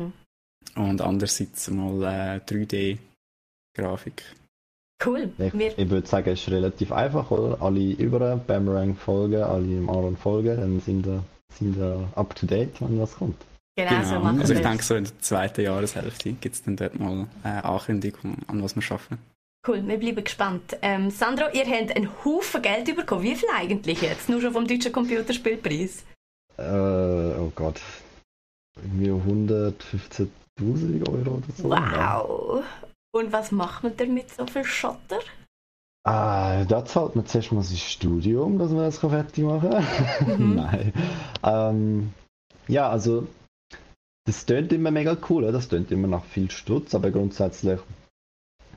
Speaker 4: hm. und andererseits mal äh, 3D-Grafik.
Speaker 2: Cool.
Speaker 3: Ich, ich, würde sagen, es ist relativ einfach, oder? Alle über Boomerang folgen, alle im Aaron folgen, dann sind wir sind up to date, wenn was kommt.
Speaker 2: Genau, genau. So
Speaker 4: machen also ich denke, so in der zweiten Jahreshälfte gibt es dann dort mal eine Ankündigung, an was wir arbeiten.
Speaker 2: Cool, wir bleiben gespannt. Ähm, Sandro, ihr habt einen Haufen Geld bekommen. Wie viel eigentlich jetzt? Nur schon vom deutschen Computerspielpreis?
Speaker 3: Äh, oh Gott. Irgendwie 115.000 Euro oder so.
Speaker 2: Wow! Und was macht man denn mit so viel Schotter?
Speaker 3: Ah, da zahlt man zuerst mal sein Studium, dass man das fertig machen kann. Mhm. Nein. Ähm, ja, also das tönt immer mega cool, das tönt immer nach viel Stutz, aber grundsätzlich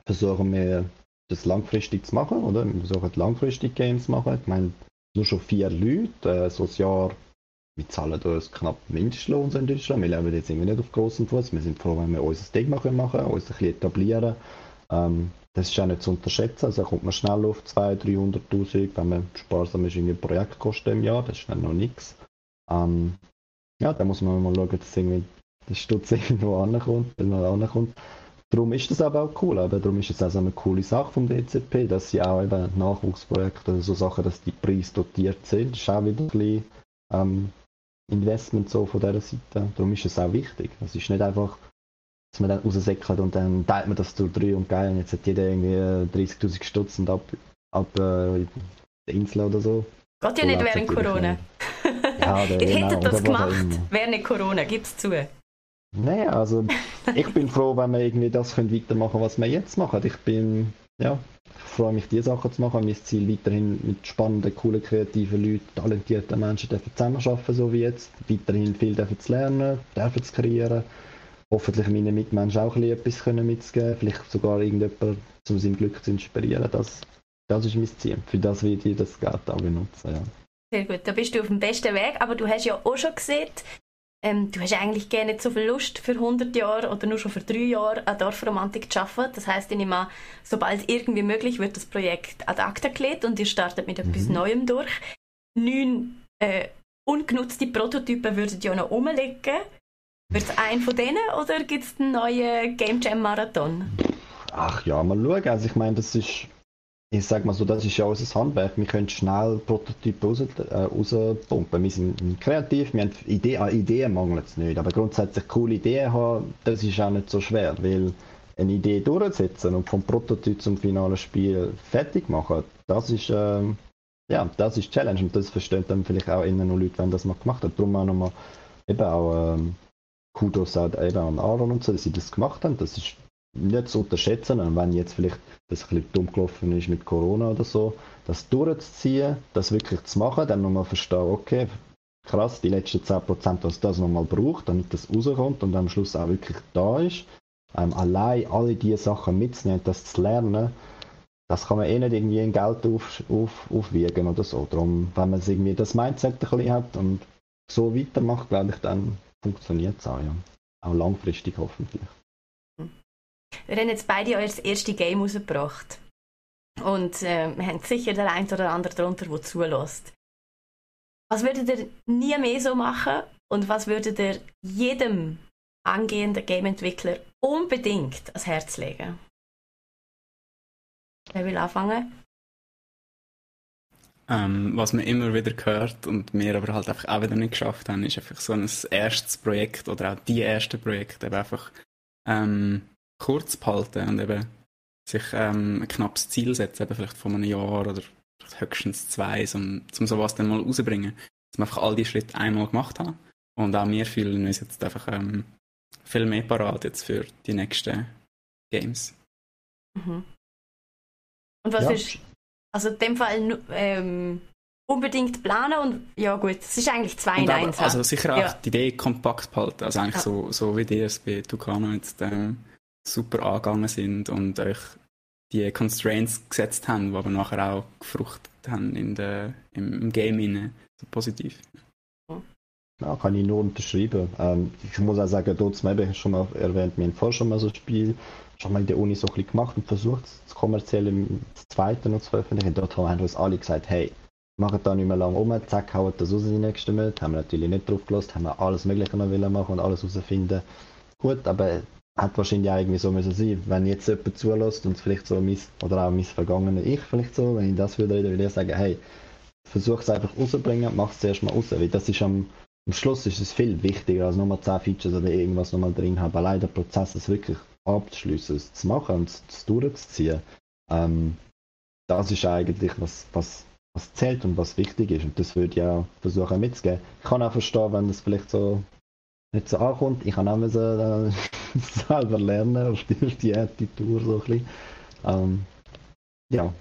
Speaker 3: versuchen wir das langfristig zu machen, oder? Wir versuchen langfristig Games zu machen. Ich meine, nur schon vier Leute, äh, so ein Jahr, wir zahlen uns knapp Mindestlohn in Deutschland. Wir leben jetzt irgendwie nicht auf großem Fuß. Wir sind froh, wenn wir unser Ding machen können, uns ein bisschen etablieren. Ähm, das ist auch nicht zu unterschätzen. Also kommt man schnell auf 200.000, 300.000, wenn man sparsam ist, irgendwie Projektkosten im Jahr, das ist dann noch nichts. Ähm, ja, da muss man mal schauen, dass irgendwie der Stutz irgendwo ankommt, wenn man ankommt. Darum ist das aber auch cool, aber darum ist es auch eine coole Sache vom DCP, dass sie auch eben Nachwuchsprojekte so Sachen, dass die Preise dotiert sind, das ist auch wieder ein bisschen ähm, Investment so von dieser Seite. Darum ist es auch wichtig. Es ist nicht einfach dass man dann raussäckelt und dann teilt man das durch drei und geil und jetzt hat jeder irgendwie 30'000 Stutz und ab, ab äh, der Insel oder so.
Speaker 2: Geht ja nicht während Corona. ja, Ihr genau, hättet das gemacht während Corona, gib's zu.
Speaker 3: Nein, also ich bin froh, wenn wir irgendwie das weitermachen können, was wir jetzt machen. Ich bin, ja, freue mich, diese Sachen zu machen. Mein Ziel weiterhin mit spannenden, coolen, kreativen Leuten, talentierten Menschen zusammenarbeiten, so wie jetzt. Weiterhin viel dürfen zu lernen, dürfen zu kreieren hoffentlich meinen Mitmenschen auch etwas können mitzugeben, vielleicht sogar irgendjemand zu seinem Glück zu inspirieren. Das, das ist mein Ziel. Für das werde ich das Geld auch benutzen. Ja.
Speaker 2: Sehr gut, da bist du auf dem besten Weg, aber du hast ja auch schon gesehen, ähm, du hast eigentlich gerne nicht so viel Lust für 100 Jahre oder nur schon für drei Jahre an Dorfromantik zu arbeiten. Das heisst, ich nehme an, sobald irgendwie möglich wird das Projekt ad acta gelegt und ihr startet mit etwas mhm. Neuem durch. Neun äh, ungenutzte Prototypen würden ja noch rumliegen Wird es ein von denen oder gibt es einen neuen Game Jam Marathon?
Speaker 3: Ach ja, mal schauen. Also ich meine, das ist, ich sag mal so, das ist ja unser Handwerk. Wir können schnell Prototypen raus, äh, rauspumpen. Wir sind kreativ, wir haben Ideen, an Ideen mangelt es nicht. Aber grundsätzlich coole Ideen haben, das ist auch nicht so schwer, weil eine Idee durchsetzen und vom Prototyp zum finalen Spiel fertig machen, das ist, äh, ja, das ist Challenge und das verstehen dann vielleicht auch innen noch Leute, wenn das mal gemacht hat. Darum auch nochmal eben auch ähm, Kudos an Aaron und so, dass sie das gemacht haben. Das ist nicht zu unterschätzen. Und wenn jetzt vielleicht das ein bisschen dumm gelaufen ist mit Corona oder so, das durchzuziehen, das wirklich zu machen, dann nochmal verstehen, okay, krass, die letzten 10%, was das nochmal braucht, damit das rauskommt und am Schluss auch wirklich da ist. Ähm, allein alle diese Sachen mitzunehmen, das zu lernen, das kann man eh nicht irgendwie in Geld auf, auf, aufwiegen oder so. Darum, wenn man irgendwie das Mindset ein bisschen hat und so weitermacht, glaube ich, dann funktioniert es auch, ja. Auch langfristig hoffentlich.
Speaker 2: Wir haben jetzt beide euer erstes Game rausgebracht. Und äh, wir haben sicher der ein oder andere darunter, der zulässt. Was würdet ihr nie mehr so machen und was würdet ihr jedem angehenden Game-Entwickler unbedingt ans Herz legen? Wer will anfangen?
Speaker 4: Ähm, was man immer wieder hört und wir aber halt einfach auch wieder nicht geschafft haben, ist einfach so ein erstes Projekt oder auch die ersten Projekte einfach ähm, kurz behalten und eben sich ähm, ein knappes Ziel setzen, eben vielleicht von einem Jahr oder höchstens zwei, um, um sowas dann mal rauszubringen. Dass wir einfach all die Schritte einmal gemacht haben. Und auch wir fühlen uns jetzt einfach ähm, viel mehr parat jetzt für die nächsten Games.
Speaker 2: Mhm. Und was
Speaker 3: Ja.
Speaker 2: ist, also in dem Fall ähm, unbedingt planen und ja gut, es ist eigentlich zwei in eins.
Speaker 4: also sicher auch
Speaker 2: Ja.
Speaker 4: die Idee kompakt behalten. Also eigentlich
Speaker 2: Ja.
Speaker 4: so, so wie die es bei Tucano jetzt ähm, super angegangen sind und euch die Constraints gesetzt haben, die aber nachher auch gefruchtet haben in der, im, Game inne. So positiv.
Speaker 3: Ja, kann ich nur unterschreiben. Ähm, ich muss auch sagen, dort zum Beispiel, schon mal erwähnt, wir haben vorher schon mal so ein Spiel schon mal in der Uni so ein bisschen gemacht und versucht, das kommerziell im zweiten noch zu veröffentlichen. Dort haben uns alle gesagt, hey, machen da nicht mehr lange um, zack, hauen das raus die nächsten Monate. Haben wir natürlich nicht drauf gelassen, haben wir alles Mögliche noch wollen machen und alles herausfinden. Gut, aber hat wahrscheinlich auch irgendwie so müssen sein. Wenn jetzt jemand zulässt und vielleicht so mein, oder auch mein vergangenes Ich vielleicht so, wenn ich das würde reden, würde ich sagen, hey, versuch es einfach rauszubringen, mach es zuerst mal raus, weil das ist am, am Schluss ist es viel wichtiger als nochmal 10 Features oder irgendwas nochmal drin haben. Allein der Prozess, es wirklich abzuschließen, es zu machen und es durchzuziehen, ähm, das ist eigentlich was, was, was zählt und was wichtig ist. Und das würde ich auch versuchen mitzugeben. Ich kann auch verstehen, wenn das vielleicht so nicht so ankommt. Ich kann auch müssen, äh, selber lernen auf die, auf die Attitude so ein bisschen. Ähm, ja,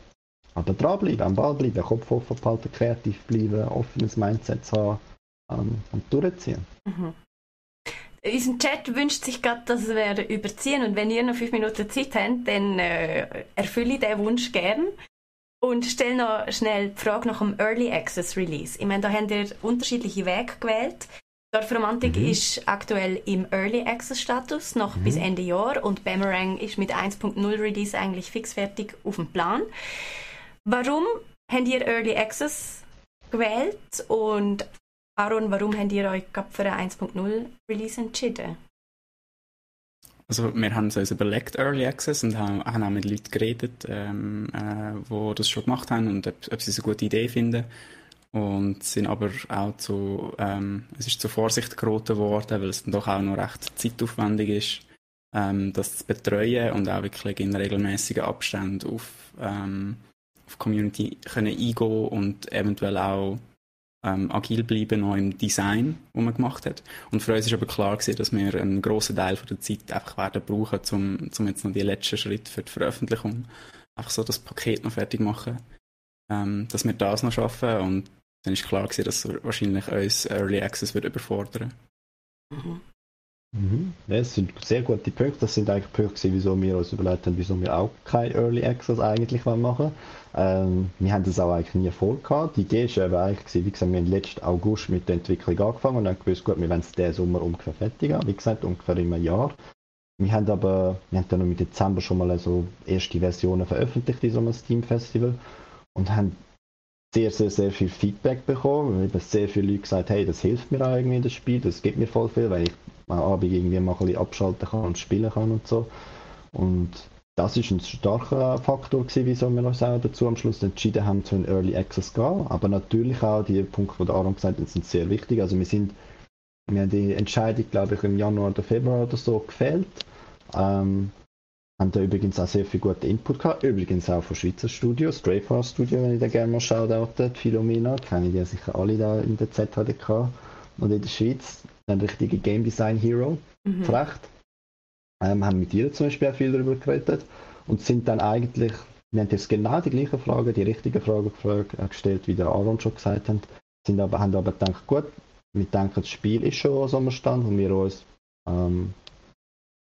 Speaker 3: aber dranbleiben, am Ball bleiben, Kopf offen behalten, kreativ bleiben, offenes Mindset haben ähm, und durchziehen.
Speaker 2: Mhm. Unser Chat wünscht sich gerade, dass wir überziehen und wenn ihr noch fünf Minuten Zeit habt, dann äh, erfülle ich diesen Wunsch gern und stelle noch schnell die Frage nach dem Early Access Release. Ich meine, da habt ihr unterschiedliche Wege gewählt. Dark Romantic
Speaker 3: Mhm.
Speaker 2: ist aktuell im Early Access Status, noch bis Ende Jahr und Boomerang ist mit 1.0 Release eigentlich fix fertig auf dem Plan. Warum habt ihr Early Access gewählt und Aaron, warum habt ihr euch für ein 1.0 Release entschieden?
Speaker 4: Also wir haben es uns überlegt, Early Access, und haben, haben auch mit Leuten geredet, ähm, äh, die das schon gemacht haben und ob, ob sie es eine gute Idee finden. Und sind aber auch zu, ähm, es ist zur Vorsicht geraten worden, weil es dann doch auch noch recht zeitaufwendig ist, ähm, das zu betreuen und auch wirklich in regelmäßigen Abständen auf, ähm, auf Community können eingehen und eventuell auch ähm, agil bleiben noch im Design, das man gemacht hat. Und für uns ist aber klar gewesen, dass wir einen grossen Teil von der Zeit einfach werden brauchen, um, um jetzt noch die letzten Schritte für die Veröffentlichung, einfach so das Paket noch fertig machen, ähm, dass wir das noch schaffen und dann ist klar gewesen, dass wahrscheinlich uns Early Access wird überfordern.
Speaker 3: Mhm. Ja, das sind sehr gute Punkte. Das sind eigentlich Punkte, gewesen, wieso wir uns überlegt haben, wieso wir auch kein Early Access eigentlich wollen machen ähm, Wir haben das auch eigentlich nie vorgehabt. Die Idee ist eben eigentlich, gewesen, wie gesagt, wir haben letzten August mit der Entwicklung angefangen und haben gewusst, gut, wir wollen es diesen Sommer ungefähr fertig haben. Wie gesagt, ungefähr im Jahr. Wir haben aber, wir haben dann noch im Dezember schon mal so erste Versionen veröffentlicht in so einem Steam Festival und haben sehr, sehr, sehr viel Feedback bekommen. Wir haben sehr viele Leute gesagt, hey, das hilft mir auch irgendwie in das Spiel, das gibt mir voll viel, weil ich am Abend irgendwie mal ein bisschen abschalten kann und spielen kann und so. Und das ist ein starker Faktor gewesen, wieso wir uns auch dazu am Schluss entschieden haben, zu einem Early Access zu gehen. Aber natürlich auch die Punkte, die Aaron gesagt hat, sind sehr wichtig. Also wir sind, wir haben die Entscheidung, glaube ich, im Januar oder Februar oder so gefällt. Ähm, haben da übrigens auch sehr viel guten Input gehabt. Übrigens auch von Schweizer Studios, Strayfast Studio, wenn ich da gerne mal shoutoute, Philomena, kenne ich ja sicher alle da in der ZHDK und in der Schweiz. Ein richtiger Game Design Hero, mhm. recht. Ähm, haben mit ihr zum Beispiel auch viel darüber geredet und sind dann eigentlich, wir haben jetzt genau die gleichen Fragen, die richtigen Fragen gestellt, wie der Aaron schon gesagt hat, sind aber, haben aber gedacht, gut, wir denken, das Spiel ist schon so am Stand, wo wir uns ähm,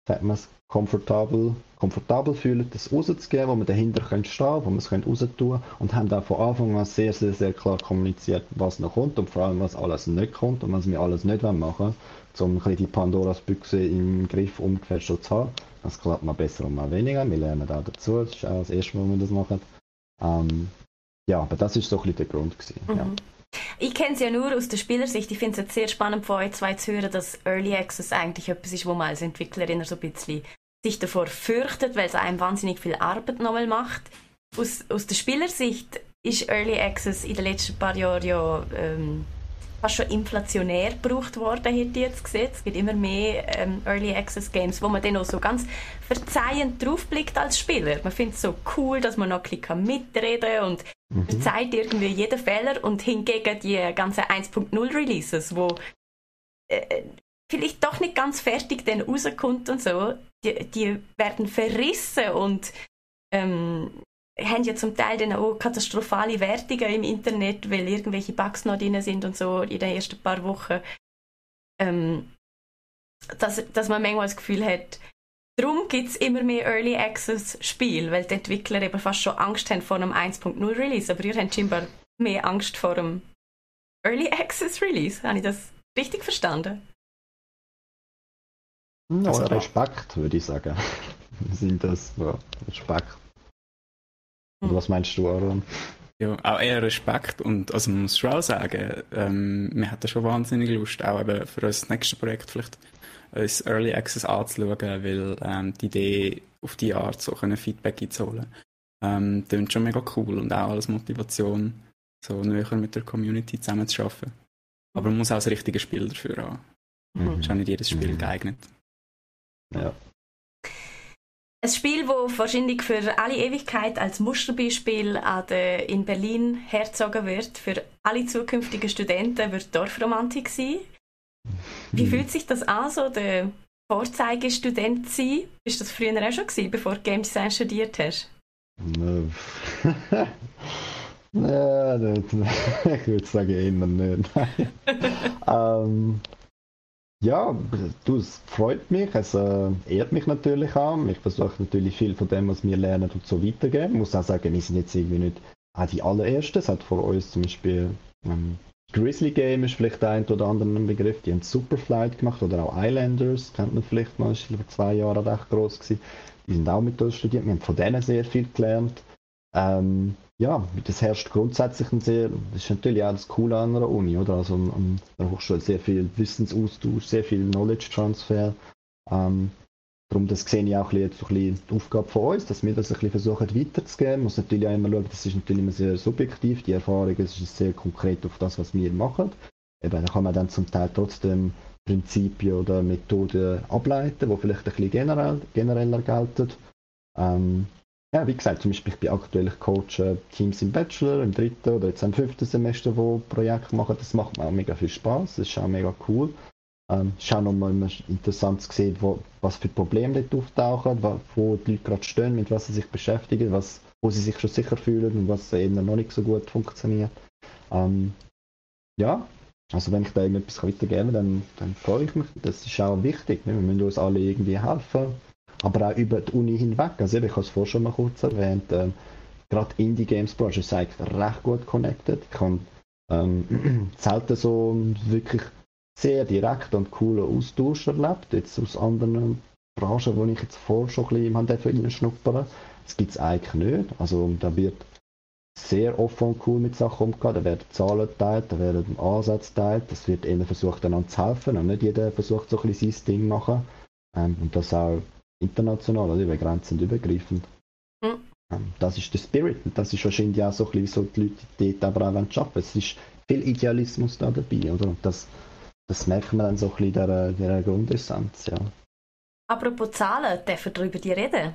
Speaker 3: sagt man es, komfortabel, komfortabel fühlen, das rauszugeben, wo wir dahinter stehen, wo wir es raus tun und haben da von Anfang an sehr, sehr, sehr klar kommuniziert, was noch kommt und vor allem, was alles nicht kommt und was wir alles nicht machen wollen, um ein die Pandoras Büchse im Griff ungefähr schon zu haben. Das klappt mal besser und mal weniger, wir lernen da dazu, das ist auch das erste Mal, wo wir das machen. Ähm, ja, aber das ist so ein bisschen der Grund gewesen, mhm. ja.
Speaker 2: Ich kenne es ja nur aus der Spielersicht. Ich finde es sehr spannend von euch zwei zu hören, dass Early Access eigentlich etwas ist, wo man als Entwicklerin so ein bisschen sich davor fürchtet, weil es einem wahnsinnig viel Arbeit nochmal macht. Aus, aus der Spielersicht ist Early Access in den letzten paar Jahren ja ähm, fast schon inflationär gebraucht worden, hätte ich jetzt gesehen. Es gibt immer mehr ähm, Early Access Games, wo man dann auch so ganz verzeihend draufblickt als Spieler. Man findet es so cool, dass man noch ein bisschen mitreden kann und mhm. verzeiht irgendwie jeden Fehler und hingegen die ganzen 1.0 Releases, wo äh, vielleicht doch nicht ganz fertig dann rauskommt und so, die, die werden verrissen und ähm, haben ja zum Teil dann auch katastrophale Wertungen im Internet, weil irgendwelche Bugs noch drin sind und so in den ersten paar Wochen. Ähm, dass, dass man manchmal das Gefühl hat, darum gibt es immer mehr Early Access Spiele, weil die Entwickler eben fast schon Angst haben vor einem 1.0 Release, aber ihr habt scheinbar mehr Angst vor einem Early Access Release. Habe ich das richtig verstanden?
Speaker 3: No, also, Respekt, würde ich sagen. sind das ja, Respekt. Und was meinst du, Aaron?
Speaker 4: Ja, auch eher Respekt und also man muss schon auch sagen, ähm, wir hätten schon wahnsinnig Lust, auch eben für unser nächstes Projekt vielleicht uns Early Access anzuschauen, weil ähm, die Idee auf die Art so können Feedback einzuholen, ähm, klingt schon mega cool und auch als Motivation, so näher mit der Community zusammenzuarbeiten. Aber man muss auch das richtige Spiel dafür haben. Mhm. Ist auch nicht jedes Spiel mhm. geeignet.
Speaker 3: Ja.
Speaker 2: Ein Spiel, das wahrscheinlich für alle Ewigkeit als Musterbeispiel der, in Berlin herzogen wird, für alle zukünftigen Studenten, wird Dorfromantik sein. Wie hm. fühlt sich das an, so der Vorzeigestudent zu sein? Bist du das früher auch schon gewesen, bevor du Game Design studiert hast?
Speaker 3: ja, ich würde sagen, immer nicht. ähm, ja, du, es freut mich, es äh, ehrt mich natürlich auch. Ich versuche natürlich viel von dem, was wir lernen, und so weitergeben. Ich muss auch sagen, wir sind jetzt irgendwie nicht auch die allerersten. Es hat vor uns zum Beispiel ähm, Grizzly Game ist vielleicht ein oder andere Begriff. Die haben Superflight gemacht oder auch Islanders, kennt man vielleicht mal, ist vor zwei Jahren recht groß gewesen. Die sind auch mit uns studiert. Wir haben von denen sehr viel gelernt. Ähm, ja, das herrscht grundsätzlich ein sehr, das ist natürlich auch das Coole an einer Uni, oder? Also an der Hochschule sehr viel Wissensaustausch, sehr viel Knowledge Transfer. Ähm, darum, das sehe ich auch ein bisschen, die Aufgabe von uns, dass wir das ein bisschen versuchen weiterzugeben. Man muss natürlich auch immer schauen, das ist natürlich immer sehr subjektiv, die Erfahrung ist sehr konkret auf das, was wir machen. Eben, da kann man dann zum Teil trotzdem Prinzipien oder Methoden ableiten, die vielleicht ein bisschen generell, genereller gelten. Ähm, ja, wie gesagt, zum Beispiel ich bin aktuell coach Teams im Bachelor, im dritten oder jetzt im fünften Semester, wo Projekte machen. Das macht mir auch mega viel Spaß. Das ist auch mega cool. Ähm, ist auch nochmal interessant zu sehen, wo, was für Probleme dort auftauchen, wo die Leute gerade stehen, mit was sie sich beschäftigen, was, wo sie sich schon sicher fühlen und was eben noch nicht so gut funktioniert. Ähm, ja, also wenn ich da irgendetwas weitergeben kann, dann, dann freue ich mich. Das ist auch wichtig. Ne? Wir müssen uns alle irgendwie helfen aber auch über die Uni hinweg. Also ich habe es vorhin schon mal kurz erwähnt, äh, gerade Indie-Games-Branche ist eigentlich recht gut connected. Ich habe ähm, selten so wirklich sehr direkt und coolen Austausch erlebt, jetzt aus anderen Branchen, wo ich jetzt vorher schon ein bisschen im schnuppern Das gibt es eigentlich nicht. Also da wird sehr offen und cool mit Sachen umgehen. Da werden Zahlen geteilt, da werden Ansätze geteilt. Es wird ihnen versucht, einander zu helfen und nicht jeder versucht, so ein bisschen sein Ding zu machen. Ähm, und das auch international, oder über Grenzen übergreifend. Mhm. Ähm, das ist der Spirit und das ist wahrscheinlich auch so ein bisschen, so die Leute dort aber auch arbeiten Es ist viel Idealismus da dabei, oder? Und das, das merkt man dann so ein bisschen in dieser, dieser Grundessenz, ja.
Speaker 2: Apropos Zahlen, dürfen wir darüber reden?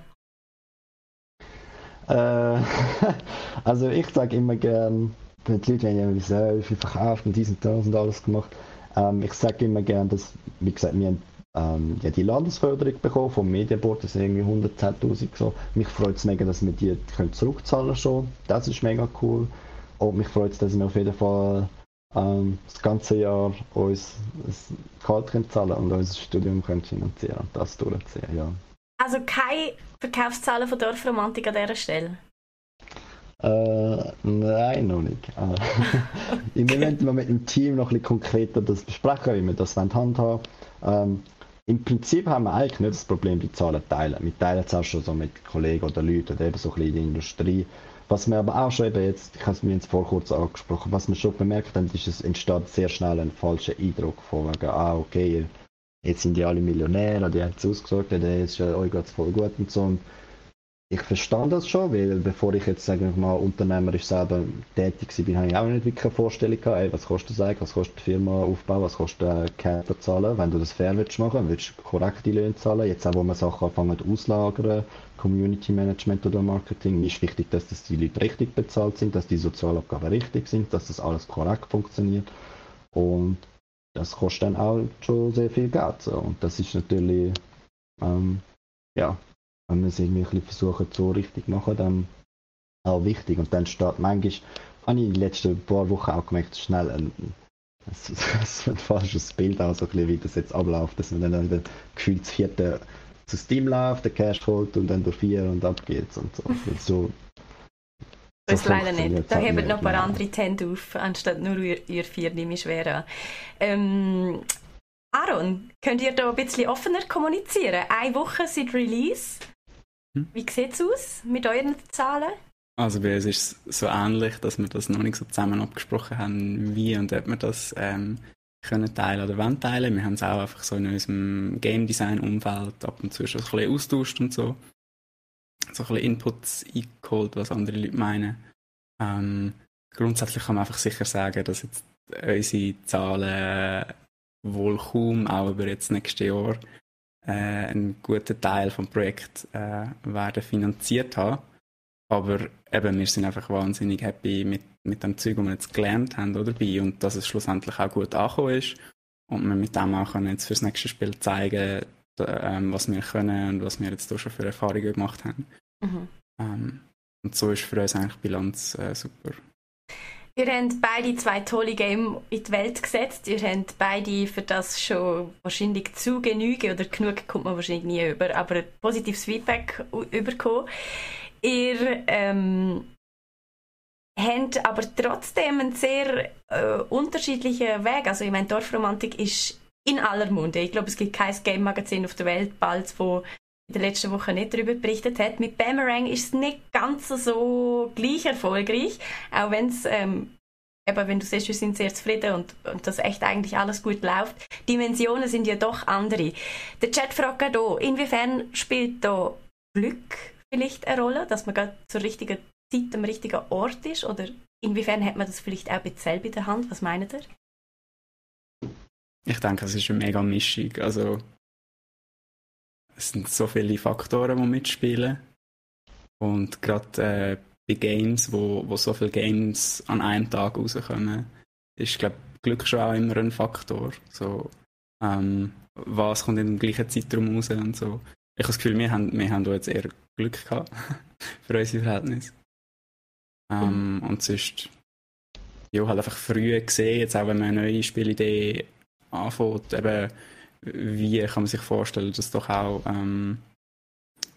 Speaker 3: Äh, also ich sage immer gern, die Leute haben ja sehr viel verkauft und diesen das und alles gemacht. Ähm, ich sage immer gern, dass, wie gesagt, wir haben ähm, ja, die Landesförderung bekommen vom Medienboard, das sind irgendwie 110'000 so. Mich freut es mega, dass wir die können zurückzahlen schon. Das ist mega cool. Und mich freut es, dass wir auf jeden Fall ähm, das ganze Jahr uns ein Gehalt können zahlen und unser Studium können finanzieren und das durchziehen, ja.
Speaker 2: Also keine Verkaufszahlen von Dorfromantik an dieser Stelle?
Speaker 3: Äh, nein, noch nicht. Äh, Im Moment wir mit dem Team noch ein bisschen konkreter das besprechen, wie wir das handhaben ähm, Im Prinzip haben wir eigentlich nicht das Problem, die Zahlen zu teilen. Wir teilen es auch schon so mit Kollegen oder Leuten oder eben so ein bisschen in der Industrie. Was wir aber auch schon eben jetzt, ich habe es mir jetzt vor kurz angesprochen, was wir schon bemerkt haben, ist, es entsteht sehr schnell ein falscher Eindruck von wegen, ah, okay, jetzt sind die alle Millionäre, die haben es ausgesorgt, der ist ja euch voll gut und so. Und ich verstand das schon, weil bevor ich jetzt, sagen wir mal, unternehmerisch selber tätig war, habe ich auch nicht wirklich eine Vorstellung gehabt, ey, was kostet das eigentlich, was kostet die Firma aufbauen, was kostet äh, Cater zahlen, wenn du das fair willst machen, willst du korrekte Löhne zahlen, jetzt auch, wo man Sachen anfangen auslagern, Community Management oder Marketing, ist wichtig, dass das die Leute richtig bezahlt sind, dass die Sozialabgaben richtig sind, dass das alles korrekt funktioniert und das kostet dann auch schon sehr viel Geld. So. Und das ist natürlich, ähm, ja, wenn wir es irgendwie ein bisschen versuchen, so richtig machen, dann auch wichtig. Und dann steht manchmal, habe ich in den letzten paar Wochen auch gemerkt, schnell ein, ein, ein falsches Bild auch so ein bisschen, wie das jetzt abläuft, dass man dann, dann gefühlt das vierte zu Steam läuft, der Cash holt und dann durch vier und ab geht's und so. so
Speaker 2: das leider nicht. Da haben noch ein paar andere Hände auf, anstatt nur ihr, ihr vier, nehme ich schwer an. Ähm, Aaron, könnt ihr da ein bisschen offener kommunizieren? Eine Woche seit Release. Hm? Wie sieht es aus mit euren Zahlen?
Speaker 4: Also bei uns ist es so ähnlich, dass wir das noch nicht so zusammen abgesprochen haben, wie und ob wir das ähm, können teilen oder wollen teilen. Wir haben es auch einfach so in unserem Game Design Umfeld ab und zu schon ein bisschen austauscht und so so ein bisschen Inputs eingeholt, was andere Leute meinen. Ähm, grundsätzlich kann man einfach sicher sagen, dass jetzt unsere Zahlen wohl kaum auch über jetzt nächstes Jahr äh, einen guten Teil vom Projekt äh, werden finanziert haben. Aber eben, wir sind einfach wahnsinnig happy mit, mit dem Zeug, das wir jetzt gelernt haben oder dabei und dass es schlussendlich auch gut angekommen ist und wir mit dem auch können jetzt fürs nächste Spiel zeigen, ähm, was wir können und was wir jetzt hier schon für Erfahrungen gemacht haben. Mhm. Ähm, und so ist für uns eigentlich die Bilanz äh, super.
Speaker 2: Ihr habt beide zwei tolle Games in die Welt gesetzt. Ihr habt beide für das schon wahrscheinlich zu Genüge oder genug kommt man wahrscheinlich nie über, aber positives Feedback überkommen. Ihr ähm, habt aber trotzdem einen sehr äh, unterschiedlichen Weg. Also ich meine, Dorfromantik ist in aller Munde. Ich glaube, es gibt kein Game-Magazin auf der Welt bald, wo in der letzten Woche nicht darüber berichtet hat. Mit Boomerang ist es nicht ganz so gleich erfolgreich, auch wenn es ähm, eben, wenn du siehst, wir sind sehr zufrieden und, und dass echt eigentlich alles gut läuft. Dimensionen sind ja doch andere. Der Chat fragt hier, inwiefern spielt da Glück vielleicht eine Rolle, dass man gerade zur richtigen Zeit am richtigen Ort ist oder inwiefern hat man das vielleicht auch selber in der Hand? Was meint ihr?
Speaker 4: Ich denke, es ist eine mega Mischung. Also, es sind so viele Faktoren, die mitspielen. Und gerade äh, bei Games, wo, wo so viele Games an einem Tag rauskommen, ist, glaube Glück schon auch immer ein Faktor. So, ähm, was kommt in dem gleichen Zeitraum raus und so. Ich habe das Gefühl, wir haben, wir haben da jetzt eher Glück gehabt für unsere Verhältnisse. Ähm, mhm. Und sonst, ja, halt einfach früh gesehen, jetzt auch wenn man eine neue Spielidee anfängt, eben, wie kann man sich vorstellen, dass es doch auch ähm,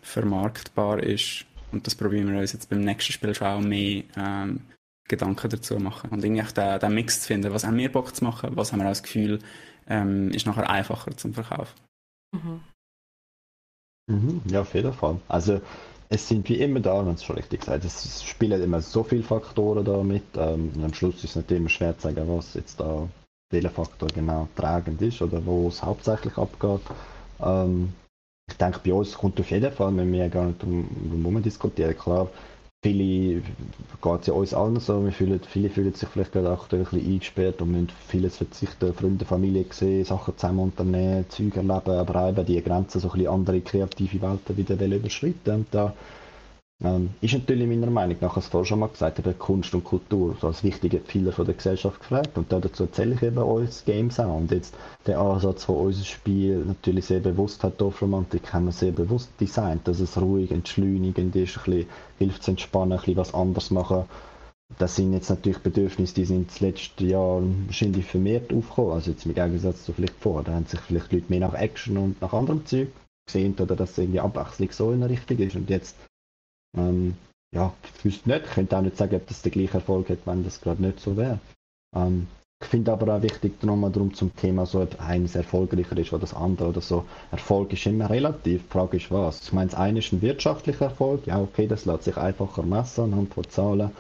Speaker 4: vermarktbar ist. Und das probieren wir uns jetzt beim nächsten Spiel schon auch mehr ähm, Gedanken dazu machen. Und irgendwie den, den Mix zu finden, was haben wir Bock zu machen, was haben wir auch das Gefühl, ähm, ist nachher einfacher zum Verkaufen.
Speaker 3: Mhm. Mhm, ja, auf jeden Fall. Also es sind wie immer da, wenn es schon richtig gesagt es spielen immer so viele Faktoren da mit. Ähm, und am Schluss ist es nicht immer schwer zu sagen, was jetzt da welcher Faktor genau tragend ist oder wo es hauptsächlich abgeht. Ähm, ich denke, bei uns kommt auf jeden Fall, wenn wir gar nicht drum, drum diskutieren, klar, viele geht es ja uns allen so, wir fühlen, viele fühlen sich vielleicht gerade aktuell ein bisschen eingesperrt und müssen vieles verzichten, Freunde, Familie sehen, Sachen zusammen unternehmen, Zeug erleben, aber auch eben die Grenzen so ein bisschen andere kreative Welten wieder überschreiten. Und da ähm, ist natürlich meiner Meinung nach, als vorher schon mal gesagt habe, Kunst und Kultur so als wichtige Pfeiler von der Gesellschaft gefragt. Und dazu erzähle ich eben uns Games auch. Und jetzt der Ansatz von unserem Spiel natürlich sehr bewusst hat, Dorfromantik haben wir sehr bewusst designt, dass es ruhig, entschleunigend ist, ein bisschen hilft zu entspannen, ein bisschen was anderes machen. Das sind jetzt natürlich Bedürfnisse, die sind das letzte Jahr wahrscheinlich vermehrt aufgekommen. Also jetzt im Gegensatz zu vielleicht vor. Da haben sich vielleicht Leute mehr nach Action und nach anderem Zeug gesehen oder dass irgendwie Abwechslung so in der Richtung ist. Und jetzt ähm, ja, ich wüsste nicht, ich könnte auch nicht sagen, ob das der gleiche Erfolg hat, wenn das gerade nicht so wäre. Ähm, ich finde aber auch wichtig, nochmal darum zum Thema, so ob eines erfolgreicher ist oder das andere oder so. Erfolg ist immer relativ, die Frage ist was. Ich meine, das eine ist ein wirtschaftlicher Erfolg, ja okay, das lässt sich einfacher messen anhand von Zahlen,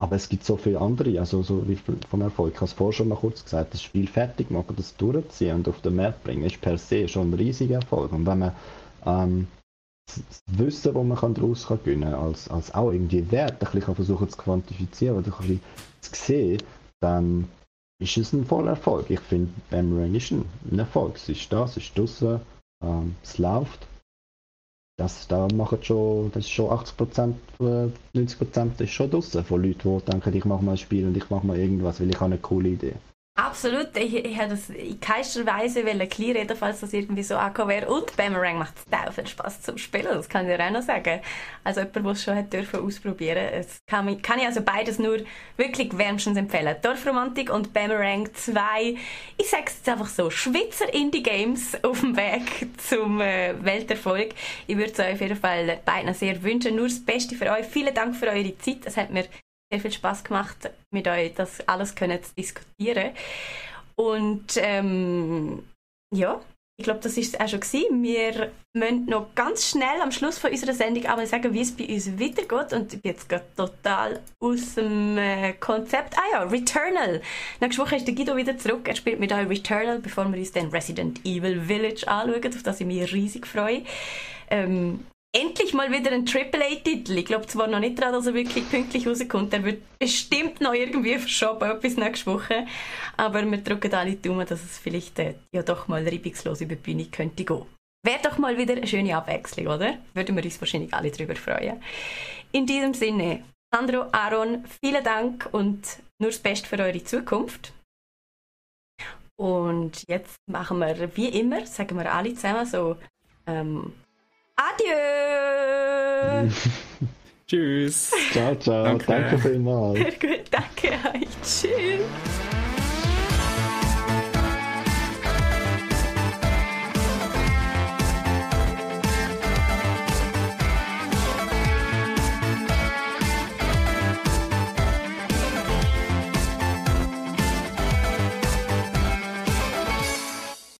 Speaker 3: aber es gibt so viele andere, also so wie vom Erfolg. Ich habe es vorher schon mal kurz gesagt, das Spiel fertig machen, das durchziehen und auf den Markt bringen, ist per se schon ein riesiger Erfolg. Und wenn man ähm, das Wissen, das man daraus gewinnen kann, als, als auch irgendwie Wert ein bisschen versuchen zu quantifizieren oder ein bisschen zu sehen, dann ist es ein voller Erfolg. Ich finde, Boomerang ist ein, ein Erfolg. Es ist da, es ist draußen, ähm, es läuft. Das, da machen schon, das ist schon 80%, äh, 90% ist schon draußen von Leuten, die denken, ich mache mal ein Spiel und ich mache mal irgendwas, weil ich habe eine coole Idee.
Speaker 2: Absolut. Ich, ich hätte das in keinster Weise klar reden, falls das irgendwie so angekommen wäre. Und Boomerang macht sehr viel Spaß zum Spielen, das kann ich dir auch noch sagen. Also jemand, der es schon hat dürfen ausprobieren es kann, kann ich also beides nur wirklich wärmstens empfehlen. Dorfromantik und Boomerang 2. Ich sage es jetzt einfach so, Schweizer Indie-Games auf dem Weg zum äh, Welterfolg. Ich würde es euch auf jeden Fall beiden sehr wünschen. Nur das Beste für euch. Vielen Dank für eure Zeit. Es hat mir sehr viel Spaß gemacht, mit euch das alles können zu diskutieren. Und ähm, ja, ich glaube, das ist es auch schon gewesen. Wir müssen noch ganz schnell am Schluss von unserer Sendung einmal sagen, wie es bei uns weitergeht. Und ich bin jetzt gerade total aus dem äh, Konzept. Ah ja, Returnal. Nächste Woche ist der Guido wieder zurück. Er spielt mit euch Returnal, bevor wir uns dann Resident Evil Village anschauen, auf das ich mich riesig freue. Ähm, endlich mal wieder ein AAA-Titel. Ich glaube zwar noch nicht dran, dass er wirklich pünktlich rauskommt. Er wird bestimmt noch irgendwie verschoben bis nächste Woche. Aber wir drücken alle die Daumen, dass es vielleicht äh, ja doch mal reibungslos über die Bühne könnte gehen. Wäre doch mal wieder eine schöne Abwechslung, oder? Würden wir uns wahrscheinlich alle darüber freuen. In diesem Sinne, Sandro, Aaron, vielen Dank und nur das Beste für eure Zukunft. Und jetzt machen wir, wie immer, sagen wir alle zusammen so, ähm, Adieu!
Speaker 4: Tschüss.
Speaker 3: Ciao, ciao. Danke, danke vielmals.
Speaker 2: Sehr gut, danke euch. Tschüss.